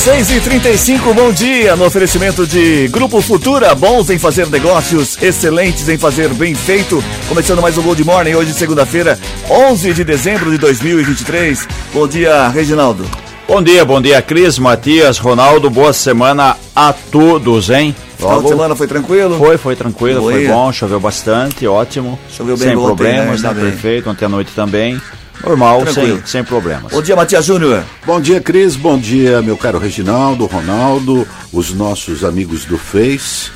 Seis e trinta e cinco, bom dia, no oferecimento de Grupo Futura, bons em fazer negócios, excelentes em fazer bem feito. Começando mais um Gold Morning, hoje segunda-feira, 11 de dezembro de 2023. Bom dia, Reginaldo. Bom dia, bom dia, Cris, Matias, Ronaldo, boa semana a todos, hein? Final de semana foi tranquilo? Foi, foi tranquilo, Boa. foi bom, choveu bastante, ótimo. Choveu bem Sem ontem, problemas, né? né? Perfeito, ontem à noite também. Normal, Tranquilo. sem, sem problemas. Bom dia, Matias Júnior. Bom dia, Cris. Bom dia, meu caro Reginaldo, Ronaldo, os nossos amigos do Face,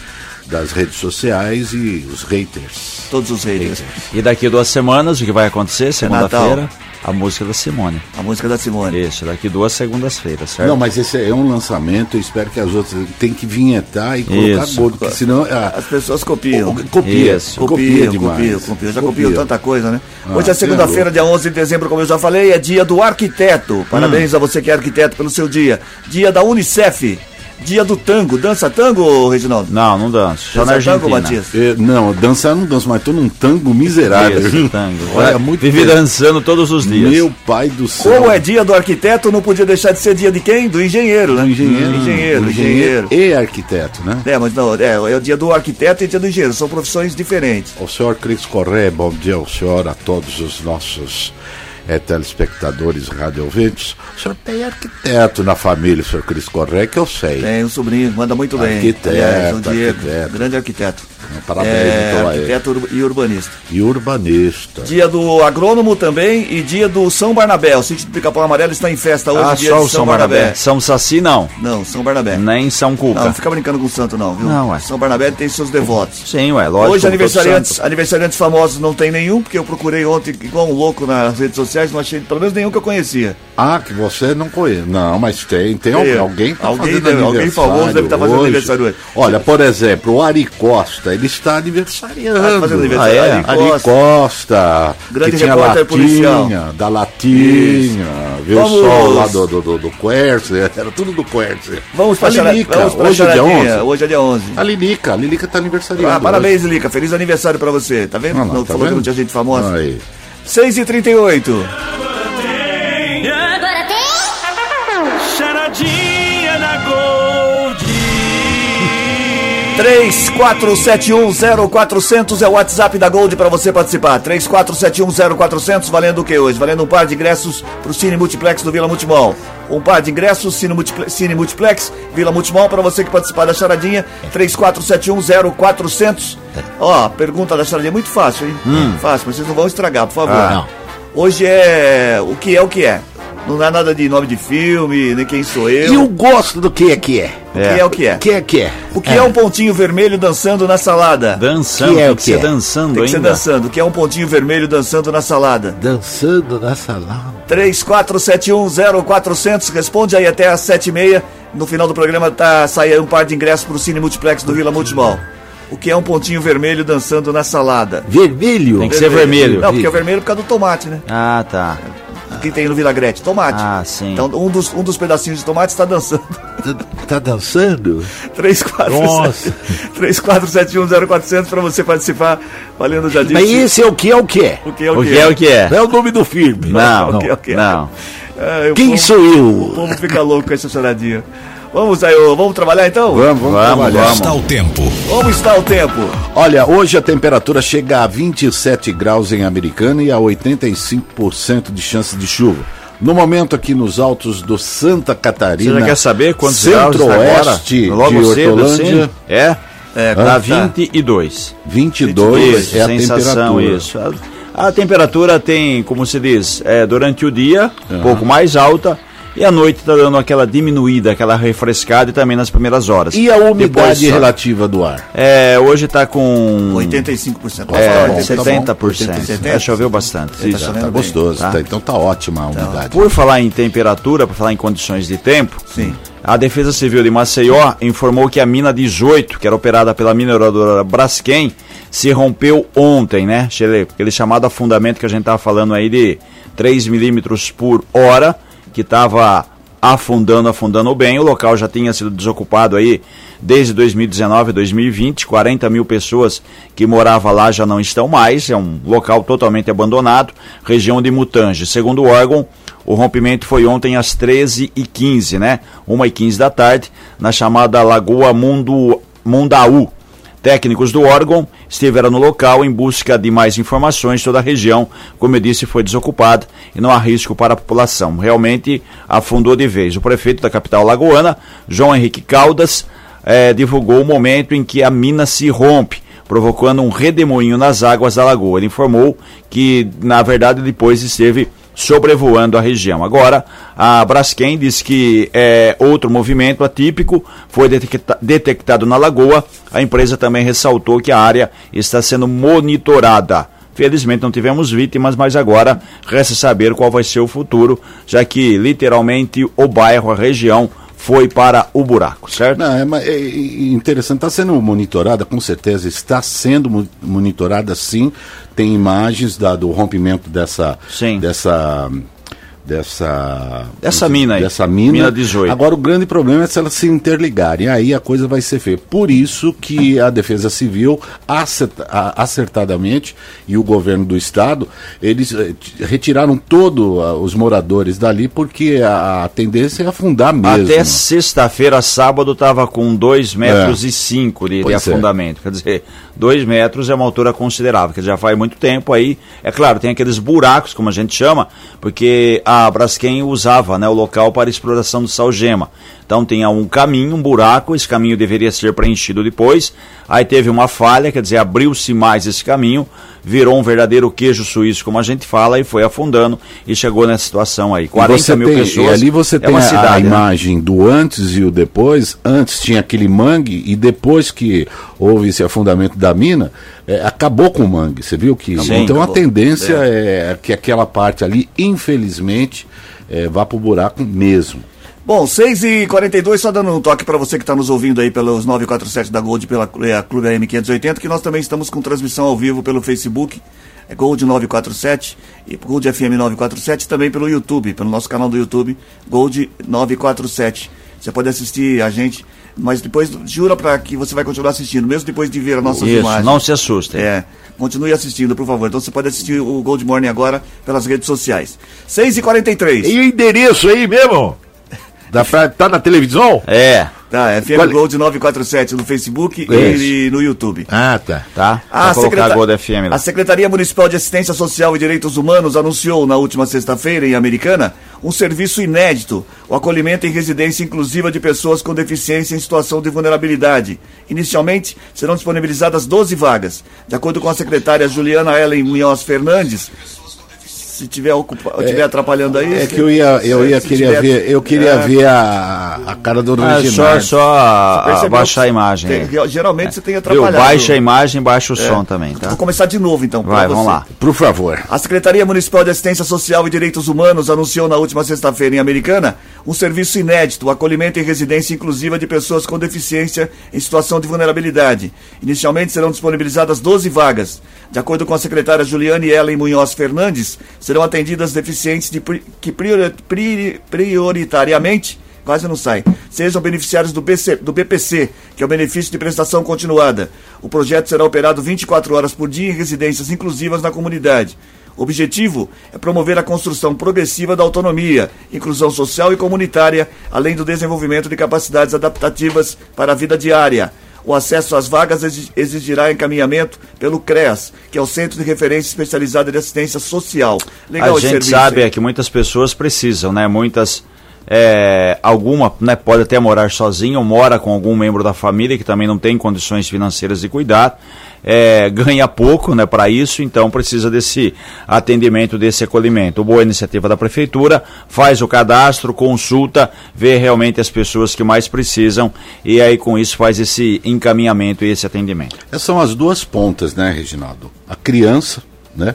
das redes sociais e os haters. Todos os haters. E daqui duas semanas, o que vai acontecer? Segunda-feira, Natal. A música da Simone. A música da Simone. Isso, daqui duas segundas-feiras, certo? Não, mas esse é um lançamento, eu espero que as outras tem que vinhetar e colocar Isso. gordo, porque senão ah, As pessoas copiam. copia, Isso. copia Copiam, demais. copiam, copiam. Já Copia. copiam tanta coisa, né? Ah, Hoje é segunda-feira, dia 11 de dezembro, como eu já falei, é dia do arquiteto. Parabéns a você que é arquiteto pelo seu dia. Dia da Unicef. Dia do tango. Dança tango, Reginaldo? Não, não danço. Só na Dança tango, Argentina. Matias? É, não, dançar eu não danço, mas tô num tango miserável. Isso, tango. Olha, muito Vive tempo. dançando todos os dias. Meu pai do céu. Como é dia do arquiteto, não podia deixar de ser dia de quem? Do engenheiro, né? Do engenheiro, Engenheiro, do engenheiro. e arquiteto, né? É, mas não, é, é o dia do arquiteto e dia do engenheiro, são profissões diferentes. O senhor Cris Corrêa, bom dia ao senhor, a todos os nossos eh, telespectadores radiovintes. O senhor tem arquiteto na família, o senhor Cris Corrêa, que eu sei. Tem um sobrinho, manda muito bem. Arquiteto, Aliás, Diego, arquiteto. grande arquiteto. Parabéns, é, então, arquiteto ur- e urbanista. E urbanista. Dia do agrônomo também e dia do São Barnabé. O sítio do Pica-Pau Amarelo está em festa hoje, Ah, dia só de o São Barnabé. São Saci, não. Não, São Barnabé. Nem São Cuca. Não, não fica brincando com o santo não, viu? Não, ué. São Barnabé tem seus devotos. Sim, ué, lógico. Hoje aniversariantes, aniversariantes famosos não tem nenhum, porque eu procurei ontem igual um louco nas redes sociais, não achei pelo menos nenhum que eu conhecia. Ah, que você não conhece. Não, mas tem. Tem alguém, Eu. alguém tá Alguém deve- alguém famoso deve tá fazendo hoje. aniversário hoje. Olha, por exemplo, o Ari Costa, ele está aniversariando. Tá fazendo aniversário. Ah, é? Ari Ari Costa. Costa, Grande que tinha latinha, policial. da latinha, viu Vamos- só lá do, do, do, do Quercy, era tudo do Quercy. Vamos pra, Lilica, hoje é dia charadinha. 11. Hoje é dia 11. A Lilica, a Lilica tá aniversariando. Ah, parabéns, Lica. Feliz aniversário pra você. Tá vendo? hoje. Ah, lá, não tá falou que vendo? não tinha gente famosa. Aí. 6h38. 34710400 é o WhatsApp da Gold pra você participar. 34710400 valendo o que hoje? Valendo um par de ingressos pro Cine Multiplex do Vila Multimol. Um par de ingressos Cine, Multiple- Cine Multiplex Vila Multimol pra você que participar da charadinha. 34710400. Ó, pergunta da charadinha muito fácil, hein? Fácil, mas vocês não vão estragar, por favor. Ah. Hoje é o que é o que é. Não dá nada de nome de filme, nem quem sou eu. E eu gosto do que é que é. O que é o que é. O que é que é. O que é. um pontinho vermelho dançando na salada? Dançando, Que é o que é? dançando Tem que ser ainda. dançando. O que é um pontinho vermelho dançando na salada? Dançando na salada. 34710400. Responde aí até às 7h30. No final do programa tá sair um par de ingressos pro Cine Multiplex do Vila Multimol. O que é um pontinho vermelho dançando na salada? Vermelho. Tem que ser vermelho. Não, porque é vermelho por causa do tomate, né? Ah, tá. Que tem no Vinagrete. Tomate. Ah, sim. Então um dos, um dos pedacinhos de tomate está dançando. Tá, tá dançando? 34710400 para você participar. Valendo já disse. Mas esse é o que é o que é. O que é o, O que é o que é? Não é o nome do filme. Não, O que é o que é? não. Ah, o Quem povo- sou O eu? povo fica louco com essa choradinha. Vamos aí, vamos trabalhar então? Vamos, vamos, Vamos, trabalhar. vamos. Está o tempo. Como está o tempo? Olha, hoje a temperatura chega a 27 graus em Americana e a 85% de chance de chuva. No momento aqui nos altos do Santa Catarina. Você já quer saber quantos agora? Centro-oeste Logo de cedo, Hortolândia. É? É, Tá tá. 22. 22 Isso, é a sensação, temperatura. isso. A, a temperatura tem, como se diz, é, durante o dia, um pouco mais alta, e à noite está dando aquela diminuída, aquela refrescada e também nas primeiras horas. E a umidade Depois relativa do ar? É, hoje está com 85%. Pode é, falar, bom, 85%. tá bom. 70%. 70%. É, choveu bastante. Tá chovendo Tá bem. gostoso, Tá. tá? então tá ótima a umidade. Por falar em temperatura, por falar em condições de tempo, Sim. a Defesa Civil de Maceió informou que a mina 18, que era operada pela mineradora Braskem, se rompeu ontem, né? Aquele chamado afundamento que a gente estava falando aí de 3 milímetros por hora, que estava afundando, afundando bem. O local já tinha sido desocupado aí desde 2019 2020. 40 mil pessoas que moravam lá já não estão mais. É um local totalmente abandonado, região de Mutange. Segundo o órgão, o rompimento foi ontem às 13h15, né? 1h15 da tarde, na chamada Lagoa Mundo, Mundaú. Técnicos do órgão estiveram no local em busca de mais informações. Toda a região, como eu disse, foi desocupada e não há risco para a população. Realmente afundou de vez. O prefeito da capital lagoana, João Henrique Caldas, eh, divulgou o momento em que a mina se rompe provocando um redemoinho nas águas da lagoa. Ele informou que, na verdade, depois esteve sobrevoando a região. Agora, a Braskem diz que é, outro movimento atípico foi detecta detectado na lagoa. A empresa também ressaltou que a área está sendo monitorada. Felizmente não tivemos vítimas, mas agora resta saber qual vai ser o futuro, já que literalmente o bairro, a região, foi para o buraco, certo? Não, é, é interessante, está sendo monitorada, com certeza está sendo monitorada sim. Tem imagens da, do rompimento dessa, sim. dessa dessa dessa mina aí, dessa mina, mina 18. Agora o grande problema é se elas se interligarem, aí a coisa vai ser feia. Por isso que a Defesa Civil acertadamente e o governo do estado, eles eh, retiraram todos os moradores dali porque a, tendência é afundar mesmo. Até sexta-feira, sábado, estava com 2 metros é. e 5 de, de é. afundamento. É. Quer dizer, 2 metros é uma altura considerável, que já faz muito tempo aí. É claro, tem aqueles buracos, como a gente chama, porque a a Braskem usava né, o local para exploração do salgema. Então tinha um caminho, um buraco, esse caminho deveria ser preenchido depois. Aí teve uma falha, quer dizer, abriu-se mais esse caminho, virou um verdadeiro queijo suíço, como a gente fala, e foi afundando e chegou nessa situação aí. 40 mil tem, pessoas. E ali você é tem a, cidade, a né? imagem do antes e o depois. Antes tinha aquele mangue e depois que houve esse afundamento da mina, é, acabou com o mangue. Você viu que? Sim, então acabou. a tendência é. é. que aquela parte ali, infelizmente, é, vá para o buraco mesmo. Bom, 6h42, só dando um toque para você que está nos ouvindo aí pelos 947 da Gold pela é, Clube AM580, que nós também estamos com transmissão ao vivo pelo Facebook, é Gold 947 e Gold FM 947, também pelo YouTube, pelo nosso canal do YouTube, Gold 947. Você pode assistir a gente, mas depois jura para que você vai continuar assistindo, mesmo depois de ver as nossas Isso, imagens. não se assuste. É, continue assistindo, por favor. Então você pode assistir o Gold Morning agora pelas redes sociais. 6h43. E o endereço aí mesmo? Dá pra, tá na televisão? É. Tá, FM Qual... Gold 947 no Facebook e, e, no YouTube. Ah, tá. Tá. A, Secreta... Gold FM lá. a Secretaria Municipal de Assistência Social e Direitos Humanos anunciou na última sexta-feira, em Americana, um serviço inédito, o acolhimento em residência inclusiva de pessoas com deficiência em situação de vulnerabilidade. Inicialmente, serão disponibilizadas 12 vagas. De acordo com a secretária Juliana Ellen Munhoz Fernandes, se tiver ocupado, é, tiver atrapalhando aí. É que eu ia, eu ia queria tiver, ver, eu queria é, ver a, a cara do ah, Só, só baixar a imagem. Tem, é. Geralmente você tem atrapalhado. baixa a imagem, baixa o é. som também, tá? Vou começar de novo então. Vai, vamos lá. Por favor. A Secretaria Municipal de Assistência Social e Direitos Humanos anunciou na última sexta-feira em Americana um serviço inédito, acolhimento em residência inclusiva de pessoas com deficiência em situação de vulnerabilidade. Inicialmente serão disponibilizadas 12 vagas. De acordo com a secretária Juliane Ellen Munhoz Fernandes, serão atendidas deficientes de, que priori, priori, prioritariamente quase não sai, sejam beneficiários do, BC, do BPC, que é o benefício de prestação continuada. O projeto será operado 24 horas por dia em residências inclusivas na comunidade. O objetivo é promover a construção progressiva da autonomia, inclusão social e comunitária, além do desenvolvimento de capacidades adaptativas para a vida diária. O acesso às vagas exigirá encaminhamento pelo CREAS, que é o Centro de Referência Especializado de Assistência Social. Legal a gente sabe é que muitas pessoas precisam, né? Muitas é, alguma né, pode até morar sozinho ou mora com algum membro da família que também não tem condições financeiras de cuidar, é, ganha pouco né, para isso, então precisa desse atendimento, desse acolhimento. Boa iniciativa da Prefeitura, faz o cadastro, consulta, vê realmente as pessoas que mais precisam e aí com isso faz esse encaminhamento e esse atendimento. Essas são as duas pontas, né, Reginaldo? A criança, né?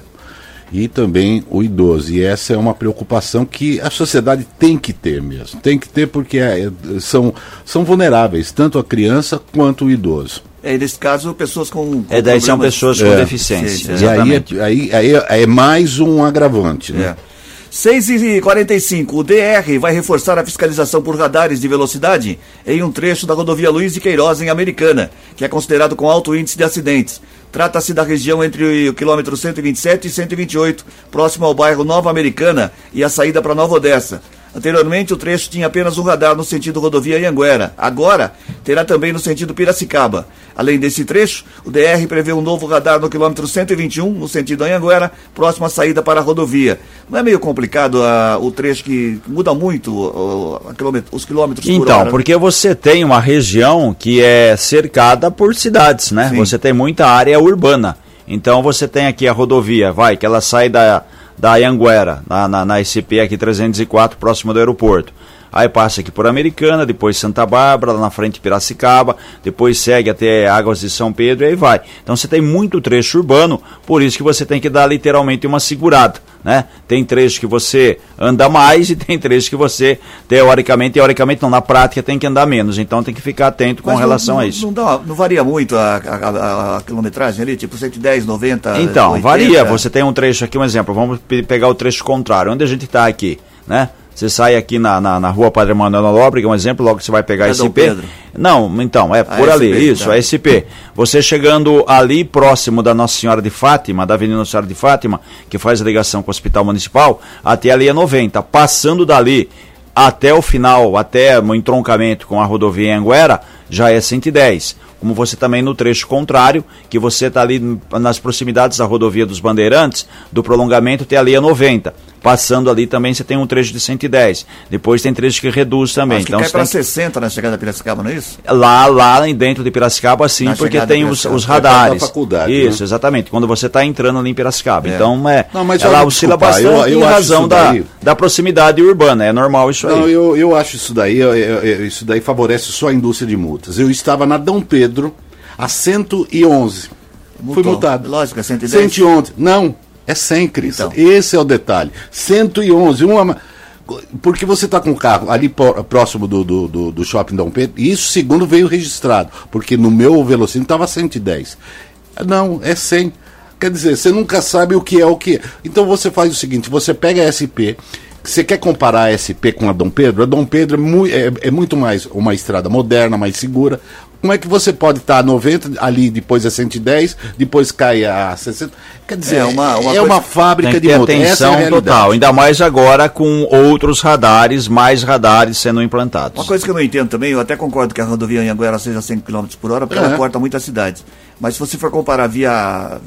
E também o idoso. E essa é uma preocupação que a sociedade tem que ter mesmo. Tem que ter porque é, são, são vulneráveis, tanto a criança quanto o idoso. É, nesse caso, pessoas com. com é, daí são pessoas com é. deficiência. E aí, é, aí, aí é mais um agravante, né? É. 6 e 45 o DR vai reforçar a fiscalização por radares de velocidade em um trecho da rodovia Luiz de Queiroz, em Americana, que é considerado com alto índice de acidentes. Trata-se da região entre o quilômetro 127 e 128, próximo ao bairro Nova Americana e a saída para Nova Odessa. Anteriormente, o trecho tinha apenas um radar no sentido rodovia Anhanguera. Agora, terá também no sentido Piracicaba. Além desse trecho, o DR prevê um novo radar no quilômetro 121, no sentido Anhanguera, próximo à saída para a rodovia. Não é meio complicado uh, o trecho que muda muito uh, os quilômetros então, por hora? Então, porque você tem uma região que é cercada por cidades, né? Sim. Você tem muita área urbana. Então, você tem aqui a rodovia, vai, que ela sai da da Anhanguera, na, na, na SCP aqui 304, próximo do aeroporto. Aí passa aqui por Americana, depois Santa Bárbara, lá na frente Piracicaba, depois segue até Águas de São Pedro e aí vai. Então você tem muito trecho urbano, por isso que você tem que dar literalmente uma segurada. Né? Tem trecho que você anda mais e tem trecho que você, teoricamente, teoricamente não, na prática tem que andar menos. Então tem que ficar atento com Mas relação não, a isso. Não, dá, não varia muito a, a, a, a, quilometragem ali, tipo 110, 90. Então, 80. varia. Você tem um trecho aqui, um exemplo, vamos pegar o trecho contrário, onde a gente está aqui, né? Você sai aqui na, na, na rua Padre Manuel Nobre, um exemplo, logo que você vai pegar é SP. Pedro. Não, então, é por a ali, SP, isso, tá. a SP. Você chegando ali próximo da Nossa Senhora de Fátima, da Avenida Nossa Senhora de Fátima, que faz a ligação com o Hospital Municipal, até ali é 90. Passando dali até o final, até o entroncamento com a rodovia Anguera, já é 110 como você também no trecho contrário, que você está ali nas proximidades da rodovia dos Bandeirantes, do prolongamento tem ali a 90. Passando ali também você tem um trecho de 110. Depois tem trecho que reduz também. Acho que então, cai para 60 na chegada de Piracicaba, não é isso? Lá, lá dentro de Piracicaba, sim, na porque tem os, os radares. Faculdade, isso, né? exatamente. Quando você está entrando ali em Piracicaba. É. Então, é, não, mas ela oscila bastante eu, eu em razão da, da proximidade urbana. É normal isso não, aí. Eu, eu acho isso daí, isso daí favorece só a indústria de multas. Eu estava na Dom Pedro a 111. Multou. Fui multado. Lógico, é 110. 111. Não, é 100, Cris. Então. Esse é o detalhe. 111, uma porque você está com o carro ali próximo do, do, do, do, shopping Dom Pedro, e isso segundo veio registrado, porque no meu velocímetro estava 110. Não, é 100. Quer dizer, você nunca sabe o que é o que é. Então você faz o seguinte: você pega a SP, você quer comparar a SP com a Dom Pedro? A Dom Pedro é, mu é, é, muito mais uma estrada moderna, mais segura. Como é que você pode estar a 90, ali depois a 110, depois cai a 60? Quer dizer, é uma, uma, é uma fábrica de motor. atenção é total, ainda mais agora com outros radares, mais radares sendo implantados. Uma coisa que eu não entendo também, eu até concordo que a rodovia Anhanguera seja 100 km por hora, porque é. ela corta muitas cidades. Mas se você for comparar via a,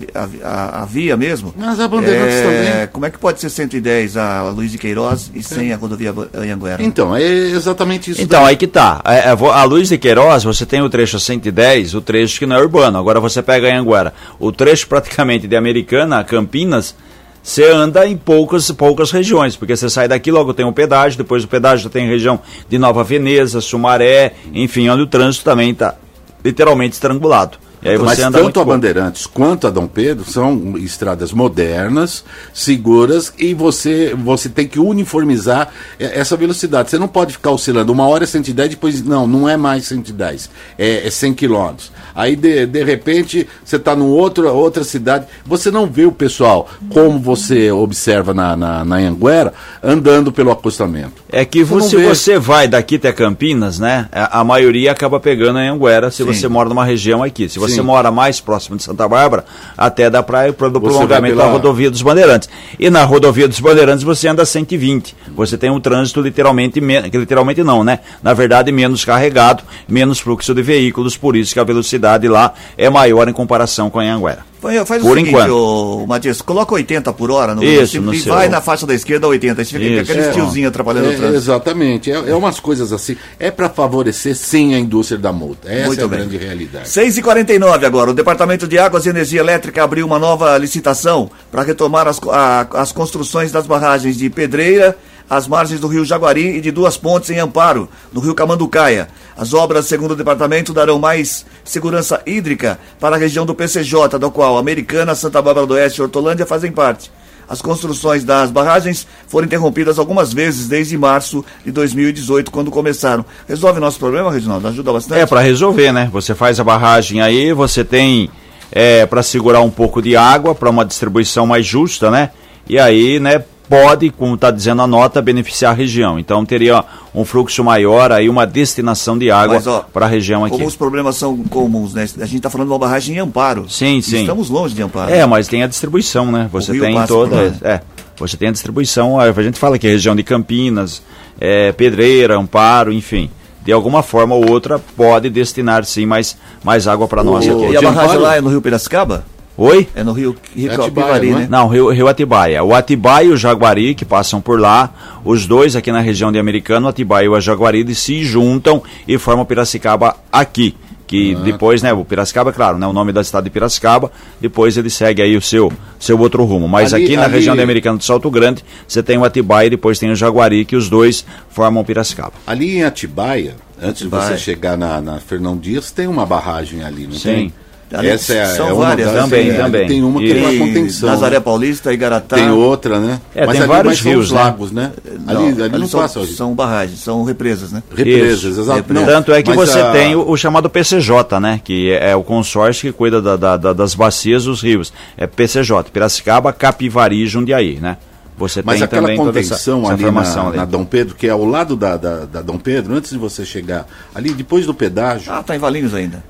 a, a via mesmo. Mas a Bandeirantes é, também. Como é que pode ser 110 a Luiz de Queiroz e 100 é. a rodovia Anhanguera? Então, é exatamente isso. Então, daí. aí que tá. É, é a Luiz de Queiroz, você tem o trecho 110, o trecho que não é urbano. Agora você pega a Anhanguera. O trecho praticamente de Americana a Campinas você anda em poucas, poucas regiões, porque você sai daqui, logo tem o pedágio, depois o pedágio tem região de Nova Veneza, Sumaré, enfim, onde o trânsito também está literalmente estrangulado. Mas tanto a Bandeirantes quanto a Dom Pedro são estradas modernas, seguras e você, você tem que uniformizar essa velocidade. Você não pode ficar oscilando. Uma hora é 110, depois não, não é mais 110, é, é 100 km. Aí de, de repente você está numa outra, outra cidade, você não vê o pessoal, como você observa na, na, na Anguera, andando pelo acostamento. É que você, se você vai daqui até Campinas, né? A, a maioria acaba pegando a Anguera se Sim. você mora numa região aqui. Se você você mora mais próximo de Santa Bárbara, até da praia para o prolongamento pela... da rodovia dos Bandeirantes. E na rodovia dos Bandeirantes você anda 120. Você tem um trânsito literalmente, literalmente não, né? Na verdade, menos carregado, menos fluxo de veículos, por isso que a velocidade lá é maior em comparação com a Anhanguera. Faz por o seguinte, enquanto. Matias, coloca 80 por hora no Isso, no e seu... vai na faixa da esquerda a 80. Aí fica aquele é, tiozinho atrapalhando é, o trânsito. Exatamente. É, é, umas coisas assim. É para favorecer sim a indústria da multa. Essa Muito é a bem. grande realidade. 6h49 agora. O Departamento de Águas e Energia Elétrica abriu uma nova licitação para retomar as, a, as construções das barragens de Pedreira às margens do rio Jaguari e de duas pontes em Amparo, no rio Camanducaia. As obras, segundo o departamento, darão mais segurança hídrica para a região do PCJ, da qual Americana, Santa Bárbara do Oeste e Hortolândia fazem parte. As construções das barragens foram interrompidas algumas vezes desde março de 2018, quando começaram. Resolve nosso problema, Reginaldo? Ajuda bastante? É, para resolver, né? Você faz a barragem aí, você tem é, para segurar um pouco de água, para uma distribuição mais justa, né? E aí, né, pode, como está dizendo a nota, beneficiar a região. Então teria um fluxo maior, aí uma destinação de água para a região aqui. Como os problemas são comuns, né? A gente está falando de uma barragem em Amparo. Sim, sim. Estamos longe de Amparo. É, mas tem a distribuição, né? Você tem toda. É, você tem a distribuição. A gente fala que é região de Campinas, é, Pedreira, Amparo, enfim de alguma forma ou outra pode destinar sim mais, mais água para nós aqui. E a barragem lá é no Rio Piracicaba? Oi? É no Rio, Rio é Atibaia, Atibaia, né? Não, Rio, Rio Atibaia. O Atibaia e o Jaguari, que passam por lá, os dois aqui na região de Americano, o Atibaia e o Jaguari, se juntam e formam Piracicaba aqui. Que ah. depois, né, o Piracicaba, claro, né, o nome da cidade de Piracicaba, depois ele segue aí o seu, seu outro rumo. Mas ali, aqui na ali... região de Americano do Salto Grande, você tem o Atibaia e depois tem o Jaguari, que os dois formam Piracicaba. Ali em Atibaia, antes Atibaia. de você chegar na, na Fernão Dias, tem uma barragem ali, não Sim. tem? Essa é, São é várias, uma, também, é, também. Tem uma que e, tem uma contenção. Nazaré Paulista, Igaratá. Tem outra, né? É, Mas tem vários rios, são né? lagos, né? Não, ali, ali, não são, passa São barragens, são represas, né? Represas, exato. Tanto é que você a... tem o, o, chamado PCJ, né? Que é, o consórcio que cuida da, da, da, das bacias dos rios. É PCJ, Piracicaba, Capivari e Jundiaí, né? Você Mas tem aquela também contenção essa, essa ali, na, ali, na, Dom Pedro, que é ao lado da, da, da Dom Pedro, antes de você chegar ali, depois do pedágio. Ah, tá em Valinhos ainda.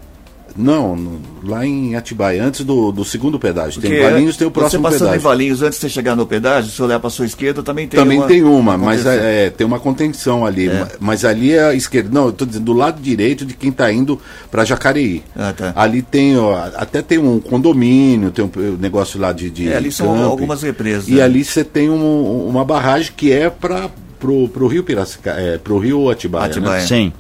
Não, no, lá em Atibaia, antes do, do segundo pedágio. Porque tem Valinhos, tem o próximo você passando pedágio. em Valinhos, antes de você chegar no pedágio, se olhar para sua esquerda, também tem também uma. Também tem uma, mas é, é, tem uma contenção ali. É. Mas ali é a esquerda. Não, eu estou dizendo do lado direito de quem está indo para Jacareí. Ah, tá. Ali tem, ó, até tem um condomínio, tem um negócio lá de. de é, ali são algumas represas. E né? ali você tem um, uma barragem que é para pro, pro Rio Piracicaba, é, pro Rio Atibaia. Né? Atibaia. Né? Sim.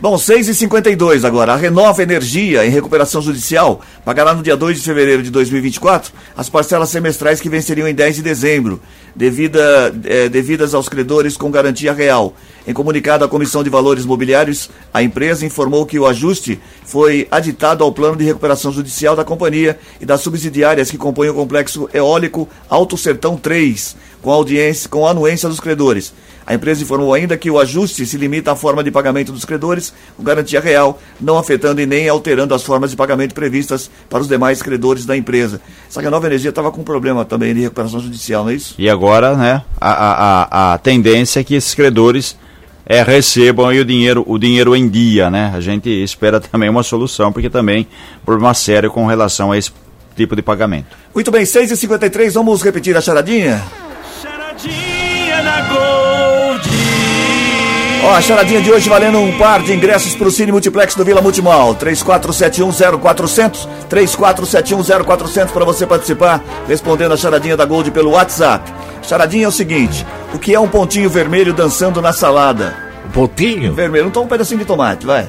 Bom, 6h52 agora. A Renova Energia, em recuperação judicial, pagará no dia 2 de fevereiro de 2024 as parcelas semestrais que venceriam em 10 de dezembro, devida, é, devidas aos credores com garantia real. Em comunicado à Comissão de Valores Mobiliários, a empresa informou que o ajuste foi aditado ao plano de recuperação judicial da companhia e das subsidiárias que compõem o complexo eólico Alto Sertão 3, com, audiência, com anuência dos credores. A empresa informou ainda que o ajuste se limita à forma de pagamento dos credores, com garantia real, não afetando e nem alterando as formas de pagamento previstas para os demais credores da empresa. Só que a Nova Energia estava com um problema também de recuperação judicial, não é isso? E agora, né, a, a, a tendência é que esses credores é, recebam o dinheiro, o dinheiro em dia, né? A gente espera também uma solução, porque também problema sério com relação a esse tipo de pagamento. Muito bem, 6h53, vamos repetir a charadinha? Charadinha na Gol! Ó, a charadinha de hoje valendo um par de ingressos para o Cine Multiplex do Vila Multimol. 34710400, 34710400 para você participar, respondendo a charadinha da Gold pelo WhatsApp. Charadinha é o seguinte: o que é um pontinho vermelho dançando na salada? Um pontinho? Vermelho, toma um pedacinho de tomate, vai.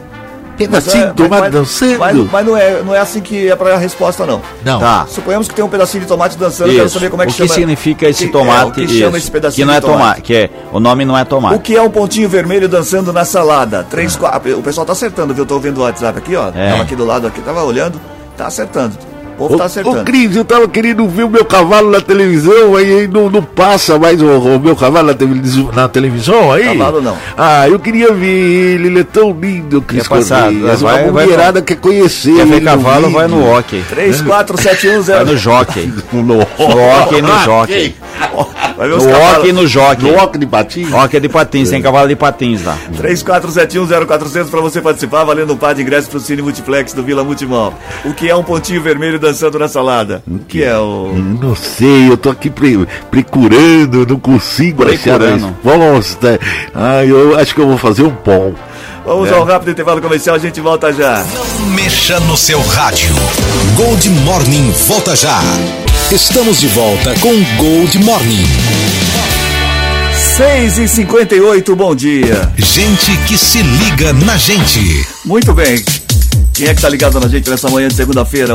Pedacinho de tomate mas, dançando? Mas, mas, não, é, não é assim que é para a resposta, não. Não. Tá. Suponhamos que tem um pedacinho de tomate dançando, isso. quero saber como é que o chama. O que significa esse que, tomate? É, o que chama esse pedacinho que não é tomate? tomate? Que é, o nome não é tomate. O que é um pontinho vermelho dançando na salada? Três, ah. quatro, o pessoal tá acertando, viu? Eu tô ouvindo o WhatsApp aqui, ó. É. Tava aqui do lado, aqui, tava olhando, tá acertando povo tá acertando. Ô, Cris, eu tava querendo ver o meu cavalo na televisão, aí, aí não, não passa mais o, o, meu cavalo na, televisão, na televisão aí? Cavalo não. Ah, eu queria ver ele, ele é tão lindo, Cris Correias. Vai, uma mulherada quer conhecer Quer ver cavalo, vai no hockey. 3471 Vai no jockey. no hockey, no jockey. Vai ver os no hockey no jockey. No hockey de patins? Hockey de patins, tem cavalo de patins lá. 34710400 para você participar, valendo um par de ingressos pro Cine Multiplex do Vila Multimol. O que é um pontinho vermelho dançando na salada? O que é o... Não sei, eu tô aqui pre procurando, não consigo achar a resposta. Ah, eu acho que eu vou fazer um pão. Vamos é. ao rápido intervalo comercial, a gente volta já. Não mexa no seu rádio. Gold Morning volta já. Estamos de volta com Gold Morning. 6 e 58 bom dia. Gente que se liga na gente. Muito bem. Quem é que tá ligado na gente nessa manhã de segunda-feira?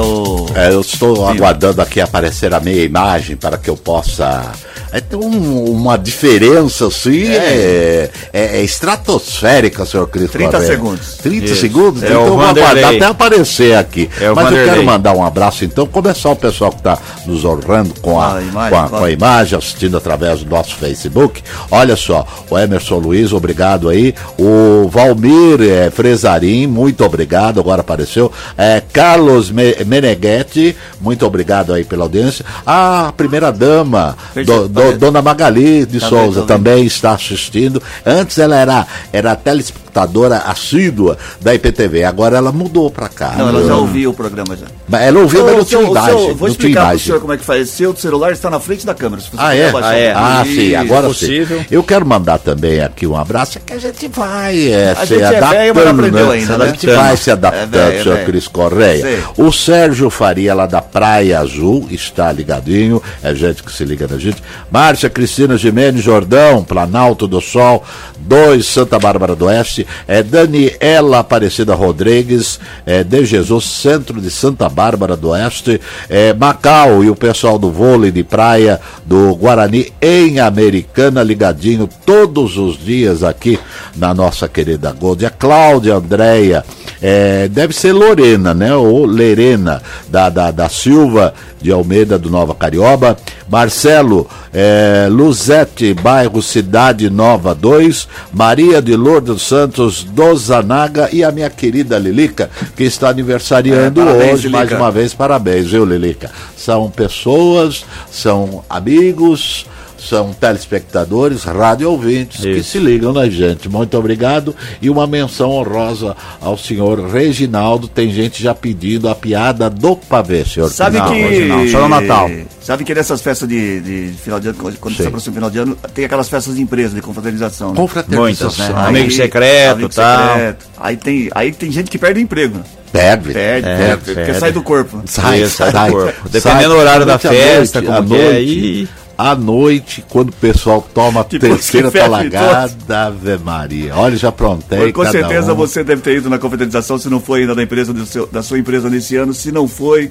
É, eu estou Sim. aguardando aqui aparecer a meia imagem para que eu possa. É, tem um, uma diferença assim, é. É, é, é estratosférica, senhor Cris. 30 Correia. segundos. 30 Isso. segundos? É então vou aguardar até aparecer aqui. É Mas Vanderlei. eu quero mandar um abraço então, começar o pessoal que está nos honrando com a, a imagem, com, a, com a imagem, assistindo através do nosso Facebook. Olha só, o Emerson Luiz, obrigado aí. O Valmir é, Fresarim, muito obrigado. Agora apareceu. É, Carlos Meneghetti, muito obrigado aí pela audiência. A primeira dama, do, do, Dona Magali de tá Souza, também está assistindo. Antes ela era, era telespectadora assídua da IPTV, agora ela mudou para cá. Não, ela já ouviu o programa já. Mas ela ouviu, mas não tinha imagem. Vou explicar para o senhor como é que faz. Seu celular está na frente da câmera. ah, é? Ah, é? ah, sim, agora possível. sim. Eu quero mandar também aqui um abraço, que a gente vai é, a se gente adaptando. É velho, mas não aprendeu né? ainda, né? A gente vai se adaptando, é velho, senhor é Cris Correia. O Sérgio Faria, lá da Praia Azul, está ligadinho. É gente que se liga na gente. Márcia Cristina Jimenez Jordão, Planalto do Sol, 2, Santa Bárbara do Oeste. É Daniela Aparecida Rodrigues, é, de Jesus, Centro de Santa Bárbara do Oeste. É, Macau e o pessoal do vôlei de praia do Guarani em Americana, ligadinho todos os dias aqui na nossa querida Gold. A Cláudia Andréia, é, deve ser Lorena, né? Ou Lerena, da, da, da Silva de Almeida do Nova Carioba. Marcelo é, Luzete, bairro Cidade Nova 2. Maria de Lourdes Santos do Zanaga e a minha querida Lilica, que está aniversariando é, parabéns, hoje. Lilica. Mais uma vez, parabéns, viu, Lilica? São pessoas, são amigos são telespectadores, rádio ouvintes Isso. que se ligam na gente. Muito obrigado e uma menção honrosa ao senhor Reginaldo. Tem gente já pedindo a piada do pavê, senhor. Sabe Não, que Reginaldo, só no Natal. Sabe que nessas festas de, de final de ano, quando se aproxima o final de ano, tem aquelas festas de empresa, de confraternização. Né? Confraternização. Muitas, né? Amigo secreto, tal. Secreto. Aí tem, aí tem gente que perde o emprego. Perde. Perde, é, perde, porque sai do corpo. Sai, sai, sai do corpo. Dependendo do horário da festa, noite, como é, aí à noite, quando o pessoal toma a tipo, terceira talagada, Ave Maria. Olha, já aprontei. com certeza um. você deve ter ido na confraternização, se não foi ainda da empresa seu, da sua empresa nesse ano. Se não foi,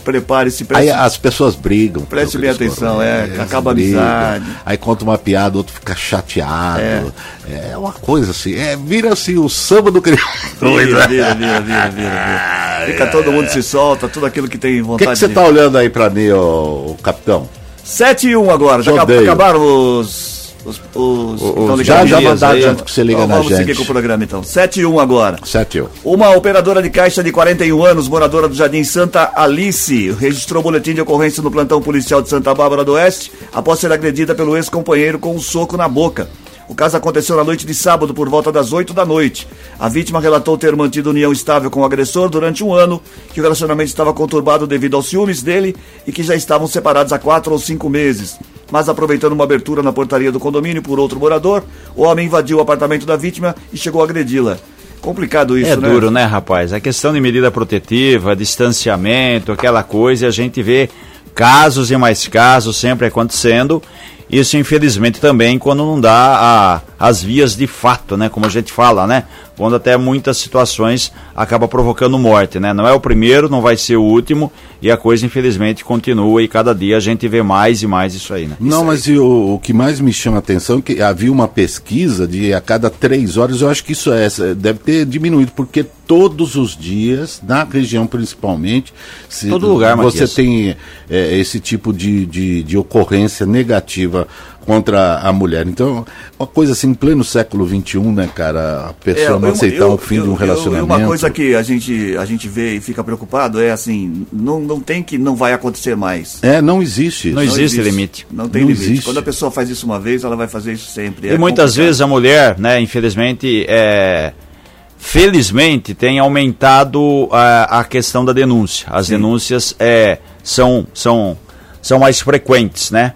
prepare-se. Aí as pessoas brigam. Preste bem atenção, é, acaba a amizade. Aí conta uma piada, outro fica chateado. É, é uma coisa assim, é, vira assim o samba do crioulo. Vira, vira, vira, vira, vira, Fica todo mundo se solta, tudo aquilo que tem vontade. O que, que você de... tá olhando aí pra mim, ô, ô capitão? 7 e 1 agora. Já Odeio. acabaram os. Os, os, então, já, já mandaram gente que você liga então, na vamos gente. Vamos seguir com o programa então. 7 e 1 agora. 7 e 1. Uma operadora de caixa de 41 anos, moradora do Jardim Santa Alice, registrou boletim de ocorrência no plantão policial de Santa Bárbara do Oeste após ser agredida pelo ex-companheiro com um soco na boca. O caso aconteceu na noite de sábado, por volta das 8 da noite. A vítima relatou ter mantido união estável com o agressor durante um ano, que o relacionamento estava conturbado devido aos ciúmes dele e que já estavam separados há quatro ou cinco meses. Mas aproveitando uma abertura na portaria do condomínio por outro morador, o homem invadiu o apartamento da vítima e chegou a agredi-la. Complicado isso, é né? É duro, né, rapaz? A questão de medida protetiva, distanciamento, aquela coisa, a gente vê casos e mais casos sempre acontecendo isso, infelizmente, também quando não dá a, as vias de fato, né? Como a gente fala, né? Quando até muitas situações acaba provocando morte, né? Não é o primeiro, não vai ser o último e a coisa, infelizmente, continua e cada dia a gente vê mais e mais isso aí, né? Não, isso mas o, o, que mais me chama a atenção é que havia uma pesquisa de a cada três horas, eu acho que isso é, deve ter diminuído, porque todos os dias, na região principalmente, se, Todo lugar, você Matias. tem é, esse tipo de, de, de ocorrência negativa contra a mulher. Então, uma coisa assim, em pleno século XXI, né, cara, a pessoa é, não aceitar o fim eu, de um relacionamento. Eu, uma coisa que a gente, a gente vê e fica preocupado é assim, não, não tem que não vai acontecer mais. É, não existe. Não, não existe, existe, limite. Não tem não limite. Existe. Quando a pessoa faz isso uma vez, ela vai fazer isso sempre. É e muitas complicado. vezes a mulher, né, infelizmente, é felizmente tem aumentado a, a questão da denúncia. As Sim. denúncias é, são, são, são mais frequentes, né?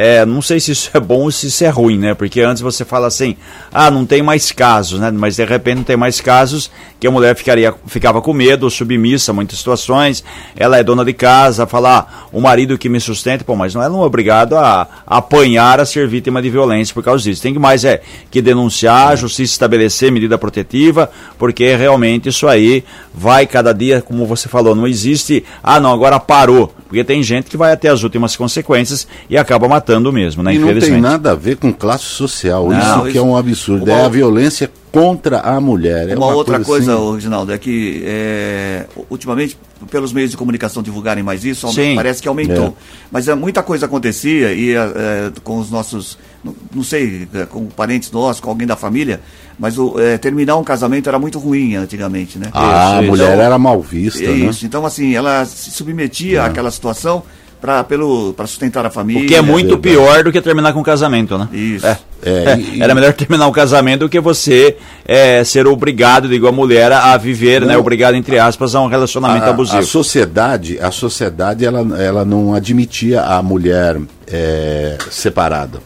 É, não sei se isso é bom ou se isso é ruim, né? Porque antes você fala assim, ah, não tem mais casos, né? Mas de repente não tem mais casos que a mulher ficaria, ficava com medo, submissa, muitas situações. Ela é dona de casa, falar, o marido que me sustenta, pô, mas não é não obrigado a, a apanhar a ser vítima de violência por causa disso. Tem que mais é que denunciar, a justiça estabelecer medida protetiva, porque realmente isso aí vai cada dia, como você falou, não existe, ah, não, agora parou. Porque tem gente que vai até as últimas consequências e acaba matando mesmo, né? E não tem nada a ver com classe social. Não, isso, isso que é um absurdo. Uma... É a violência contra a mulher. É uma, uma, outra coisa, coisa assim... Reginaldo, é que é, ultimamente, pelos meios de comunicação divulgarem mais isso, Sim. parece que aumentou. É. Mas é, muita coisa acontecia e é, é com os nossos, não, não sei, é, com parentes nossos, com alguém da família, mas o, é, terminar um casamento era muito ruim antigamente, né? Ah, isso, a mulher então, era mal vista, né? Isso, então assim, ela se submetia àquela situação para sustentar a família. O que é muito é pior do que terminar com o casamento, né? Isso. É. É, e, era melhor terminar o casamento do que você é, ser obrigado, digo, a mulher a viver, né, não, né? Obrigado, entre aspas, a um relacionamento a, abusivo. A sociedade, a sociedade ela, ela não admitia a mulher é, separada.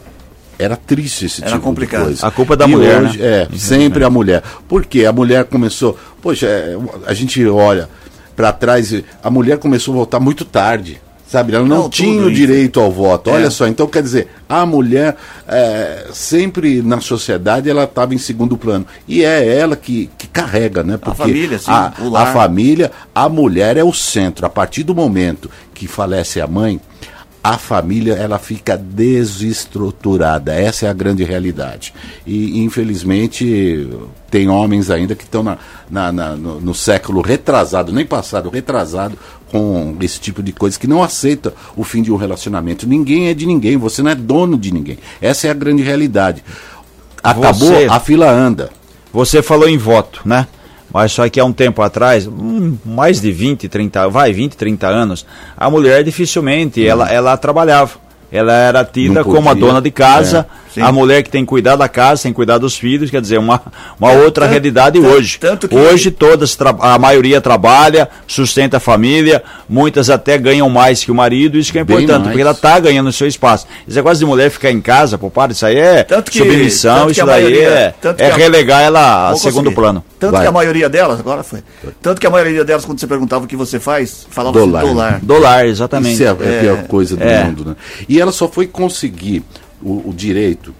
Era triste esse Era tipo complicado. de coisa. A culpa é da e mulher, hoje, né? É, sempre a mulher. Porque a mulher começou... Poxa, é, a gente olha para trás, a mulher começou a voltar muito tarde. Sabe, ela não, não tinha o direito ao voto. É. Olha só, então quer dizer, a mulher é, sempre na sociedade ela estava em segundo plano. E é ela que, que carrega, né? Porque a família, sim, a, a família, a mulher é o centro. A partir do momento que falece a mãe, a família ela fica desestruturada. Essa é a grande realidade. E infelizmente tem homens ainda que estão na, na, na no, no, século retrasado, nem passado, retrasado, com esse tipo de coisa, que não aceita o fim de um relacionamento. Ninguém é de ninguém, você não é dono de ninguém. Essa é a grande realidade. Acabou, você, a fila anda. Você falou em voto, né? Mas só que há um tempo atrás, mais de 20, 30, vai, 20, 30 anos, a mulher dificilmente, hum. ela, ela trabalhava. Ela era tida como a dona de casa. É Sim. A mulher que tem que cuidar da casa, tem que cuidar dos filhos, quer dizer, uma, uma outra tanto, realidade tanto, hoje. Tanto que... Hoje todas, a maioria trabalha, sustenta a família, muitas até ganham mais que o marido, isso que é importante, porque ela está ganhando o seu espaço. Esse negócio de mulher ficar em casa, poupar, isso aí é tanto que, submissão, isso daí maioria, é, é a, relegar ela a segundo plano. Tanto Vai. que a maioria delas, agora foi, tanto que a maioria delas, quando você perguntava o que você faz, falava dólar. Assim, dólar. Dólar, exatamente. Isso é, é a pior é. coisa do é. mundo, né? E ela só foi conseguir o, o direito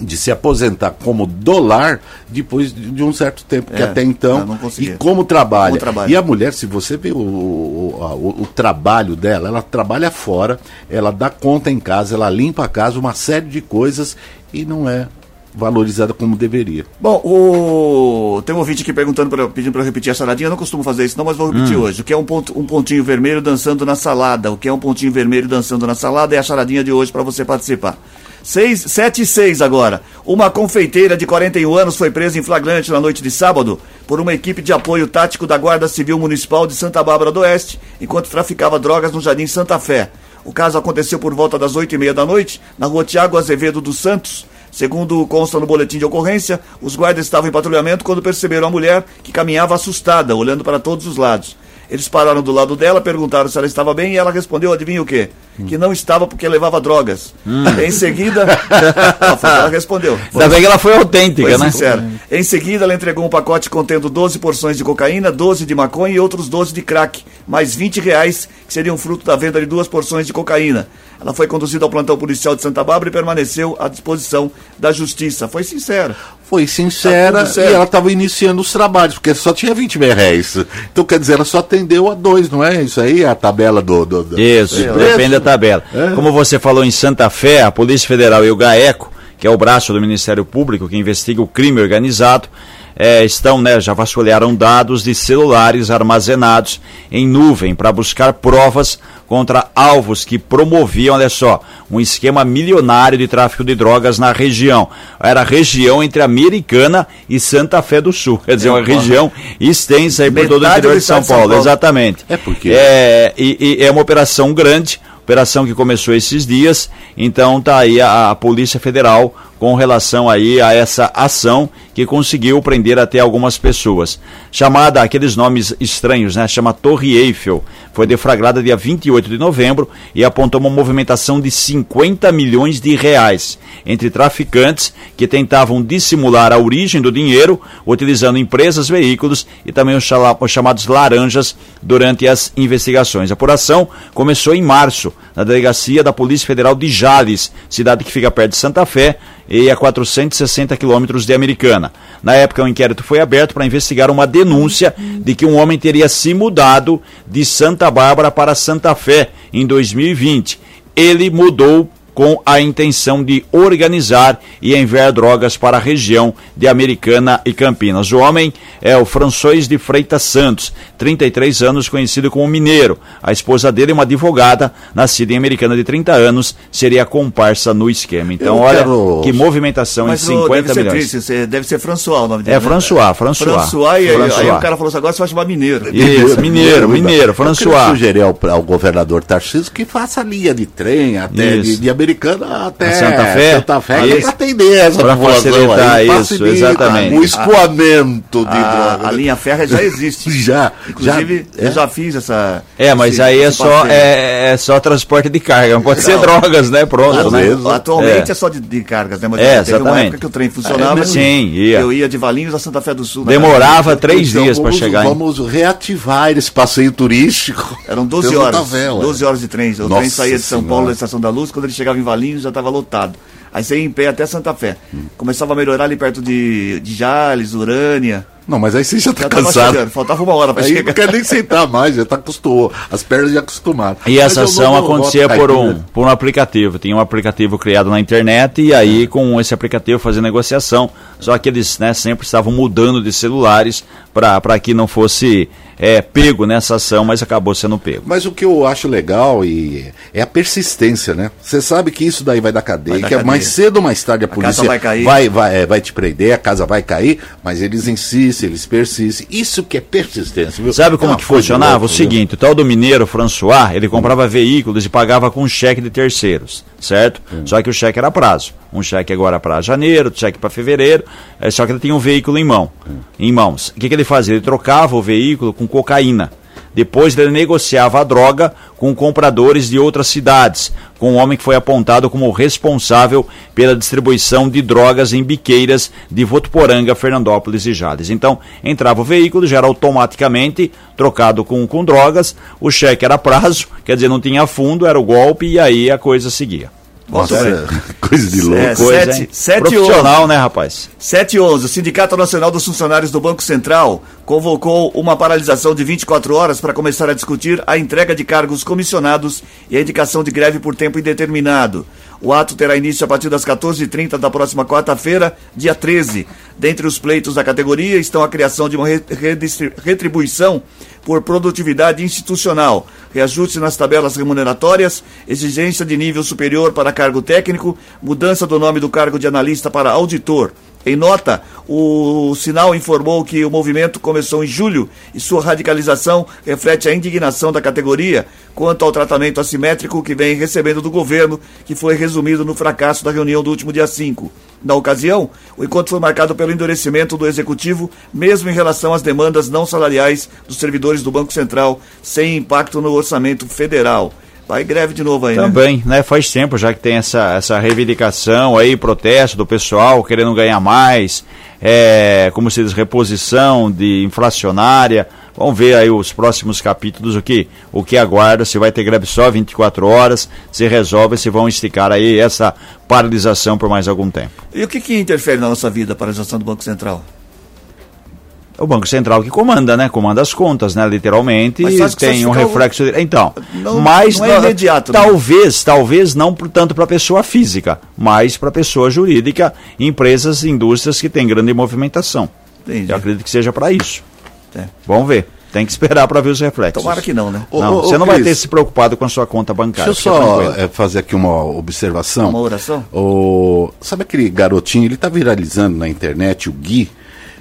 de se aposentar como dólar depois de um certo tempo, é, que até então, e como trabalha. como E a mulher, se você vê o, o, o, o, trabalho dela, ela trabalha fora, ela dá conta em casa, ela limpa a casa, uma série de coisas e não é valorizada como deveria. Bom, o... tem um ouvinte aqui perguntando, pra, pedindo para repetir a saladinha. Eu não costumo fazer isso, não, mas vou repetir hum. hoje. O que é um, ponto, um pontinho vermelho dançando na salada? O que é um pontinho vermelho dançando na salada é a charadinha de hoje para você participar. 6, 7 e 6 agora. Uma confeiteira de 41 anos foi presa em flagrante na noite de sábado por uma equipe de apoio tático da Guarda Civil Municipal de Santa Bárbara do Oeste, enquanto traficava drogas no Jardim Santa Fé. O caso aconteceu por volta das 8 e meia da noite, na rua Tiago Azevedo dos Santos, Segundo consta no boletim de ocorrência, os guardas estavam em patrulhamento quando perceberam a mulher que caminhava assustada, olhando para todos os lados. Eles pararam do lado dela, perguntaram se ela estava bem e ela respondeu, adivinha o quê? Hum. Que não estava porque levava drogas. Hum. Em seguida, ela respondeu. Ainda bem que ela foi autêntica, foi né? Sincera. Em seguida, ela entregou um pacote contendo 12 porções de cocaína, 12 de maconha e outros 12 de crack, mais 20 reais, que seriam fruto da venda de duas porções de cocaína. Ela foi conduzida ao plantão policial de Santa Bárbara e permaneceu à disposição da justiça. Foi sincera. Foi sincera tá e ela estava iniciando os trabalhos, porque só tinha 20 mil reais. Então, quer dizer, ela só atendeu a dois, não é? Isso aí é a tabela do. do, do... Isso, depende da tabela. É. Como você falou em Santa Fé, a Polícia Federal e o GAECO, que é o braço do Ministério Público que investiga o crime organizado, é, estão, né, já vasculharam dados de celulares armazenados em nuvem para buscar provas contra alvos que promoviam, olha só, um esquema milionário de tráfico de drogas na região. Era a região entre Americana e Santa Fé do Sul. Quer dizer, uma região extensa aí por todo o interior de São, São Paulo. Exatamente. É porque. É, e, e é uma operação grande operação que começou esses dias, então tá aí a, a, Polícia Federal com relação aí a essa ação que conseguiu prender até algumas pessoas. Chamada aqueles nomes estranhos, né? Chama Torre Eiffel. Foi deflagrada dia 28 de novembro e apontou uma movimentação de 50 milhões de reais entre traficantes que tentavam dissimular a origem do dinheiro utilizando empresas, veículos e também os chamados laranjas durante as investigações. A apuração começou em março na delegacia da Polícia Federal de Jales, cidade que fica perto de Santa Fé, e a 460 quilômetros de Americana. Na época, o um inquérito foi aberto para investigar uma denúncia de que um homem teria se mudado de Santa Bárbara para Santa Fé em 2020. Ele mudou com a intenção de organizar e enviar drogas para a região de Americana e Campinas. O homem é o François de Freitas Santos, 33 anos, conhecido como Mineiro. A esposa dele, uma advogada, nascida em Americana de 30 anos, seria comparsa no esquema. Então, olha quero... que movimentação Mas, em 50 deve milhões. Ser triste, deve ser François o nome dele. É né? François, François. François, e aí, François. aí o cara falou assim, agora você vai chamar Mineiro. Isso, Mineiro, Mineiro, François. Eu sugerir ao, ao governador Tarcísio que faça linha de trem até de, de americana até a Santa Fé, Santa Fé isso. para atender essa pra facilitar aí, isso, exatamente. O escoamento de a, droga. A linha férrea já existe. já. Inclusive, já, é. eu já fiz essa. É, mas esse, aí é só, é, é, só transporte de carga, não pode não. ser drogas, né? Pronto, né? Vezes, atualmente é. é. só de, de cargas, né? Mas é, teve exatamente. uma época que o trem funcionava. É, sim, ia. Eu ia de Valinhos a Santa Fé do Sul. Demorava três então, dias para chegar. Vamos reativar esse passeio turístico. Eram 12 horas. 12 horas de trem. O trem saía de São Paulo da Estação da Luz, quando ele chegava em Valinhos já estava lotado. Aí você ia em pé até Santa Fé. Hum. Começava a melhorar ali perto de, de Jales, Urânia. Não, mas aí você já tá já cansado. Chegando, faltava uma hora para chegar. Não quer nem sentar mais, já tá acostumado. As pernas já acostumaram. E essa ação acontecia por um, por um aplicativo. Tinha um aplicativo criado na internet e aí com esse aplicativo fazia negociação. Só que eles né, sempre estavam mudando de celulares para que não fosse é, pego nessa ação, mas acabou sendo pego. Mas o que eu acho legal e é a persistência, né? Você sabe que isso daí vai dar cadeia, vai dar que cadeia. é mais cedo ou mais tarde a, a polícia vai, cair. vai, vai, é, vai te prender, a casa vai cair, mas eles insistem, eles persistem. Isso que é persistência. Viu? Sabe como é que funcionava? Louco, o seguinte, o tal do mineiro François, ele comprava veículos e pagava com cheque de terceiros, certo? Hum. Só que o cheque era prazo. Um cheque agora para janeiro, outro cheque para fevereiro, é, só que ele tinha um veículo em mão, hum. em mãos. O que, que ele fazia? Ele trocava o veículo com cocaína. Depois ele negociava a droga com compradores de outras cidades, com um homem que foi apontado como responsável pela distribuição de drogas em biqueiras de Votuporanga, Fernandópolis e Jales. Então, entrava o veículo, já era automaticamente trocado com, com drogas, o cheque era prazo, quer dizer, não tinha fundo, era o golpe e aí a coisa seguia. Nossa, é, coisa de louco. É, coisa, sete, sete Profissional, 11. né, rapaz? 7 e 11. O Sindicato Nacional dos Funcionários do Banco Central convocou uma paralisação de 24 horas para começar a discutir a entrega de cargos comissionados e a indicação de greve por tempo indeterminado. O ato terá início a partir das 14h30 da próxima quarta-feira, dia 13. Dentre os pleitos da categoria estão a criação de uma retribuição por produtividade institucional, reajuste nas tabelas remuneratórias, exigência de nível superior para cargo técnico, mudança do nome do cargo de analista para auditor. Em nota, o Sinal informou que o movimento começou em julho e sua radicalização reflete a indignação da categoria quanto ao tratamento assimétrico que vem recebendo do governo, que foi resumido no fracasso da reunião do último dia 5. Na ocasião, o encontro foi marcado pelo endurecimento do executivo, mesmo em relação às demandas não salariais dos servidores do Banco Central, sem impacto no orçamento federal. Vai greve de novo aí, né? Também, né? né? Faz tempo já que tem essa, essa reivindicação aí, protesto do pessoal querendo ganhar mais, é, como se diz, reposição de inflacionária. Vamos ver aí os próximos capítulos, o que, o que aguarda, se vai ter greve só 24 horas, se resolve, se vão esticar aí essa paralisação por mais algum tempo. E o que, que interfere na nossa vida a paralisação do Banco Central? O Banco Central que comanda, né? Comanda as contas, né? Literalmente tem um reflexo. Então, não, mas não é imediato. Talvez, né? talvez não tanto para pessoa física, mas para pessoa jurídica, empresas, indústrias que têm grande movimentação. Entendi. Eu acredito que seja para isso. É. Vamos ver. Tem que esperar para ver os reflexos. Tomara que não, né? Não, ô, você ô, não Cris, vai ter se preocupado com a sua conta bancária. Deixa eu só é, fazer aqui uma observação. Uma oração? O, sabe aquele garotinho, ele está viralizando na internet, o Gui,